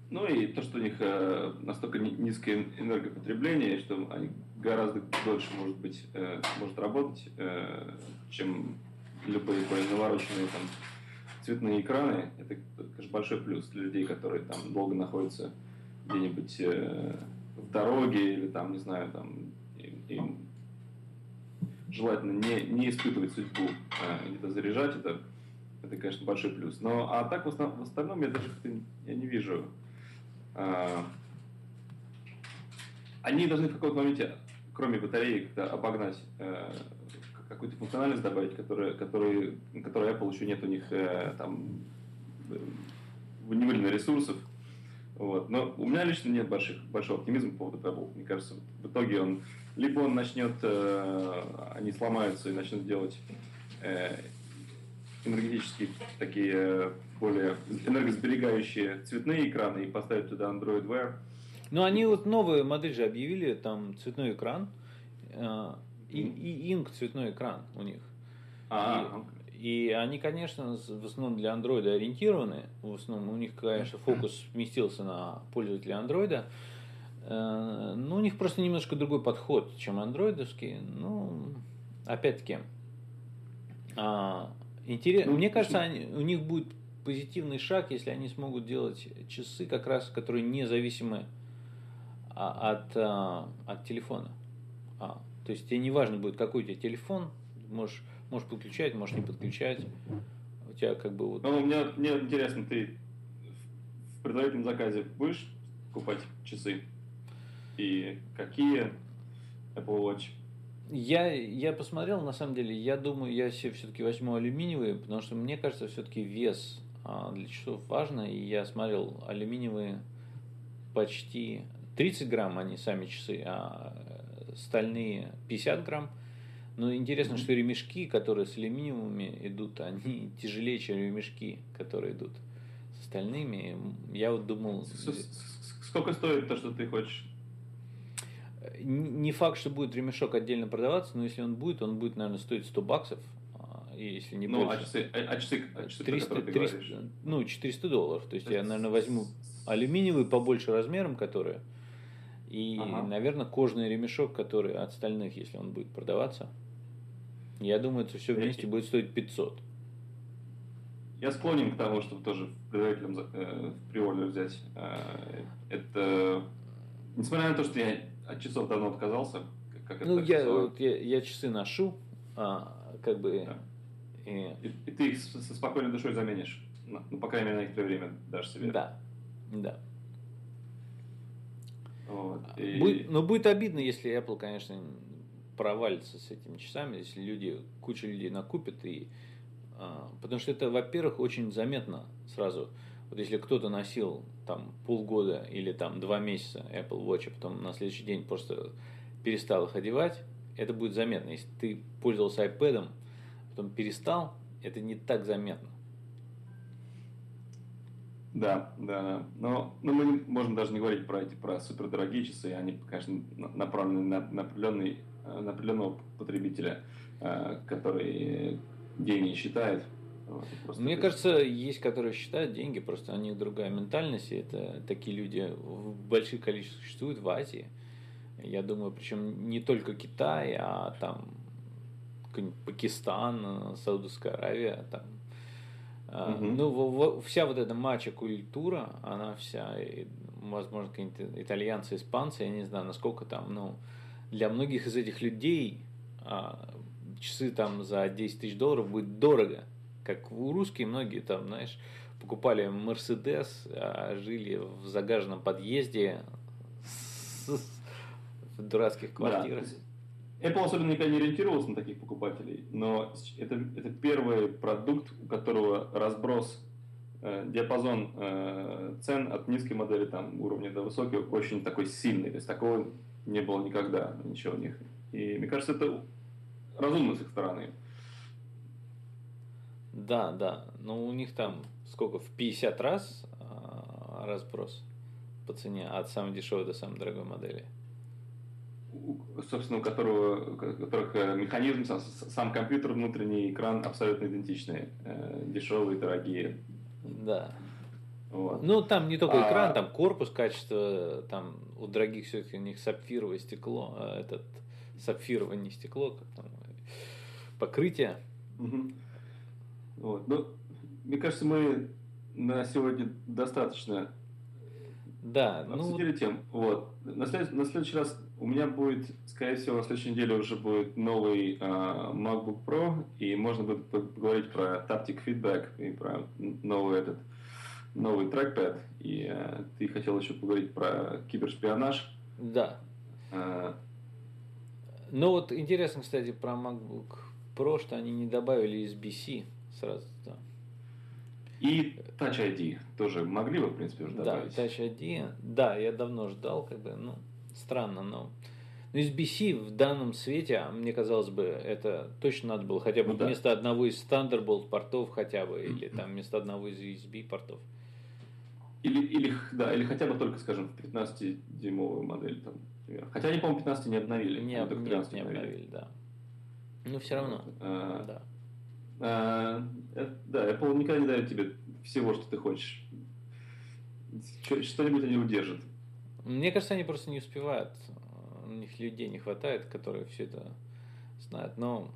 Ну и то, что у них э, настолько ни- низкое энергопотребление, что они гораздо дольше, может быть, э, может работать, э, чем любые навороченные там цветные экраны. Это, конечно, большой плюс для людей, которые там долго находятся где-нибудь в дороге или там, не знаю, там им, желательно не, не испытывать судьбу, э, где-то заряжать это. Это, конечно, большой плюс. Но а так в, основ- в остальном я даже я не вижу а, они должны в каком-то моменте, кроме батареи, как-то обогнать э, какую-то функциональность добавить, которая, который, которой Apple еще нет у них э, там э, не выделено ресурсов. Вот. Но у меня лично нет больших, большого оптимизма по поводу Pebble. Мне кажется, в итоге он либо он начнет, э, они сломаются и начнут делать э, энергетически такие э, более энергосберегающие цветные экраны и поставить туда Android Wear. Ну, они вот новую модель же объявили, там цветной экран, э, и, и Ink цветной экран у них. А, И они, конечно, в основном для андроида ориентированы. В основном у них, конечно, фокус сместился на пользователя андроида. Э, Но у них просто немножко другой подход, чем андроидовский. Ну, опять-таки, а, интерес- Ну, мне кажется, они- у них будет позитивный шаг, если они смогут делать часы, как раз, которые независимы а, от, а, от телефона. А, то есть тебе не важно будет, какой у тебя телефон, можешь, можешь подключать, можешь не подключать. У тебя как бы вот... Ну, мне, мне интересно, ты в предварительном заказе будешь покупать часы? И какие Apple Watch? Я, я посмотрел, на самом деле, я думаю, я себе все-таки возьму алюминиевые, потому что мне кажется, все-таки вес а, для часов важно, и я смотрел алюминиевые почти 30 грамм, они сами часы, а стальные 50 грамм. Но интересно, Мгм. что ремешки, которые с алюминиевыми идут, они тяжелее, чем ремешки, которые идут с стальными. Я вот думал, Сколько стоит то, что ты хочешь? Не факт, что будет ремешок отдельно продаваться, но если он будет, он будет, наверное, стоить 100 баксов. а, если не ну, а больше. часы, а, а часы, а часы, про 300, которые ты 300, говоришь? ну, 400 долларов. То есть я, наверное, возьму алюминиевый побольше размером, которые. И, Ага. наверное, кожный ремешок, который от стальных, если он будет продаваться. Я думаю, это все вместе И- будет стоить 500. Я склонен к тому, чтобы тоже за- э, в приордер взять. Э, Это, несмотря на то, что я от часов давно отказался, как, Ну, я, вот я, я часы ношу, а, как бы. Да. и- и, и ты их со, спокойной душой заменишь. Ну, ну, по крайней мере, на некоторое время дашь себе. да, да. Вот. И- Будет, но будет обидно, если Apple, конечно, провалится с этими часами, если люди, куча людей накупят и А, потому что это, во-первых, очень заметно сразу. Вот если кто-то носил там полгода или там два месяца Apple Watch, а потом на следующий день просто перестал их одевать, это будет заметно. Если ты пользовался iPad, потом перестал, это не так заметно. Да, да. Но, но мы можем даже не говорить про эти про супердорогие часы. Они, конечно, направлены на, на, определенный, э, на определенного потребителя, э, который деньги считает. Просто Мне кажется, есть, которые считают деньги, просто у них другая ментальность. И это такие люди в больших количествах существуют в Азии. Я думаю, причем не только Китай, а там Пакистан, Саудовская Аравия, там Uh-huh. Ну, вся вот эта матча культура, она вся, возможно, какие-то итальянцы, испанцы, я не знаю, насколько там, ну, для многих из этих людей а, часы там за 10 тысяч долларов будет дорого. Как у русские многие там, знаешь, покупали Мерседес, а жили в загаженном подъезде в дурацких квартирах. Да. Apple особенно никогда не ориентировался на таких покупателей, но это, это первый продукт, у которого разброс, э, диапазон э, цен от низкой модели там, уровня до высокой очень такой сильный. То есть такого не было никогда, ничего у них. И мне кажется, это разумно с их стороны. Да, да. Но у них там сколько? В 50 раз а, разброс по цене от самой дешевой до самой дорогой модели. Собственно, у которого, у которых э, механизм, сам, сам компьютер, внутренний экран абсолютно идентичные. Э, дешевые, дорогие. Да. Вот. Ну, там не только экран, а... там корпус, качество, там у дорогих все-таки у них сапфировое стекло, а этот сапфировое не стекло, как там, покрытие. Угу. Вот. Ну, мне кажется, мы на сегодня достаточно да, ну обсудили ну... тем. Вот. На, след... на следующий раз у меня будет, скорее всего, на следующей неделе уже будет новый э, MacBook Pro, и можно будет поговорить про Taptic Feedback и про новый этот новый трекпад. И э, ты хотел еще поговорить про кибершпионаж. Да. Э, ну вот интересно, кстати, про MacBook Pro, что они не добавили USB-C сразу. Да. И Touch ID тоже могли бы, в принципе, уже добавить. Да, Touch ID, да, я давно ждал, как бы, ну, странно, но... Но USB-C в данном свете, а мне казалось бы, это точно надо было хотя бы ну, вместо да. одного из Thunderbolt портов хотя бы, или там вместо одного из USB портов. Или, или, да, или хотя бы только, скажем, в 15-дюймовую модель. Там, например. Хотя они, по-моему, 15 не обновили. Не, об, нет, не обновили, да. Ну, все равно, а, да. А, э, да, Apple никогда не дает тебе всего, что ты хочешь. Что-нибудь они удержат. Мне кажется, они просто не успевают. У них людей не хватает, которые все это знают. Но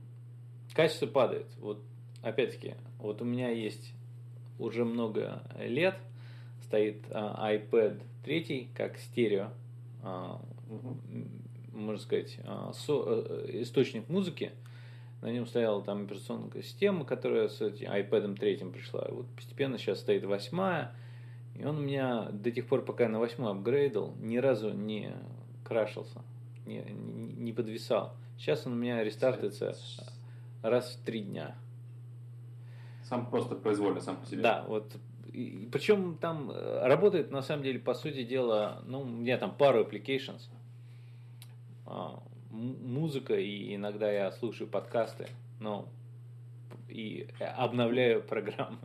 качество падает. Вот опять-таки, вот у меня есть уже много лет стоит а, iPad 3 как стерео, а, угу. можно сказать, а, со, а, источник музыки на нем стояла там операционная система, которая с этим iPad третьим пришла. Вот постепенно сейчас стоит восьмая, и он у меня до тех пор, пока я на восьмую апгрейдил, ни разу не крашился, не, не, не подвисал. Сейчас он у меня рестартится раз в три дня. Сам просто произвольно, сам по себе. Да, вот и, причем там э, работает, на самом деле, по сути дела, ну, у меня там пару applications, а, музыка, и иногда я слушаю подкасты, ну, и обновляю программы.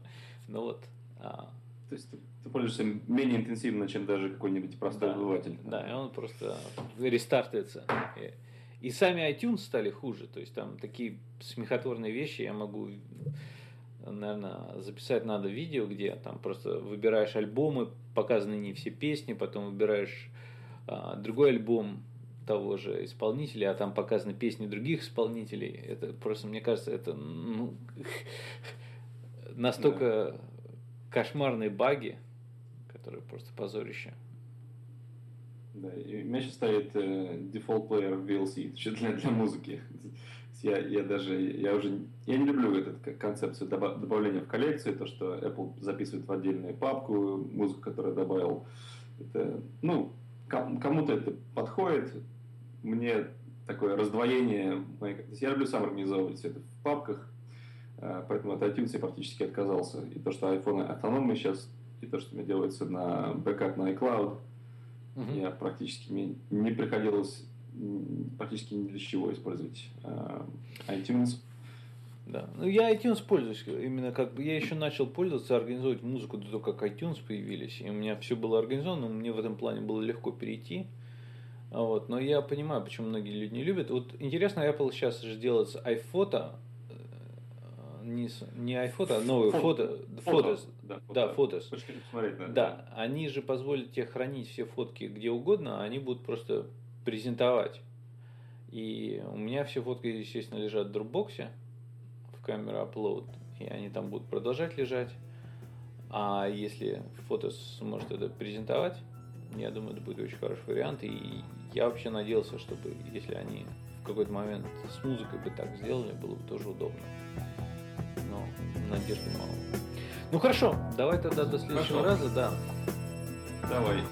Ну вот. А... То есть ты, ты пользуешься менее интенсивно, чем даже какой-нибудь простой да, обыватель. Да, и он просто рестартается. И, и сами iTunes стали хуже. То есть там такие смехотворные вещи я могу наверное, записать надо видео, где там просто выбираешь альбомы, показаны не все песни, потом выбираешь а, другой альбом, того же исполнителя, а там показаны песни других исполнителей. Это просто, мне кажется, это ну, настолько да. кошмарные баги, которые просто позорище. Да, и у меня сейчас стоит э, default player VLC для, для музыки. Я, я даже, я уже, я не люблю эту концепцию добавления в коллекцию, то, что Apple записывает в отдельную папку музыку, которую добавил. Это, ну, кому-то это подходит, мне такое раздвоение. Я люблю сам организовывать все это в папках. Э, поэтому от iTunes я практически отказался. И то, что iPhone автономный сейчас, и то, что мне делается на бэкап на iCloud, угу. я практически мне не приходилось практически ни для чего использовать э, iTunes. Да. Ну, я iTunes пользуюсь. Именно как бы я еще начал пользоваться, организовывать музыку до того, как iTunes появились. И у меня все было организовано, мне в этом плане было легко перейти. Вот. Но я понимаю, почему многие люди не любят. Вот интересно, Apple сейчас же делает с iPhoto, э, не, не iPhoto, а новый фото, фото, да, фото, да, фотос. Посмотреть, да. да, они же позволят тебе хранить все фотки где угодно, а они будут просто презентовать. И у меня все фотки, естественно, лежат в Dropbox в камеру upload, и они там будут продолжать лежать. А если фото сможет это презентовать, я думаю, это будет очень хороший вариант. И я вообще надеялся, чтобы если они в какой-то момент с музыкой бы так сделали, было бы тоже удобно. Но надежды мало. Ну хорошо, давай тогда до следующего хорошо. раза, да. Давай.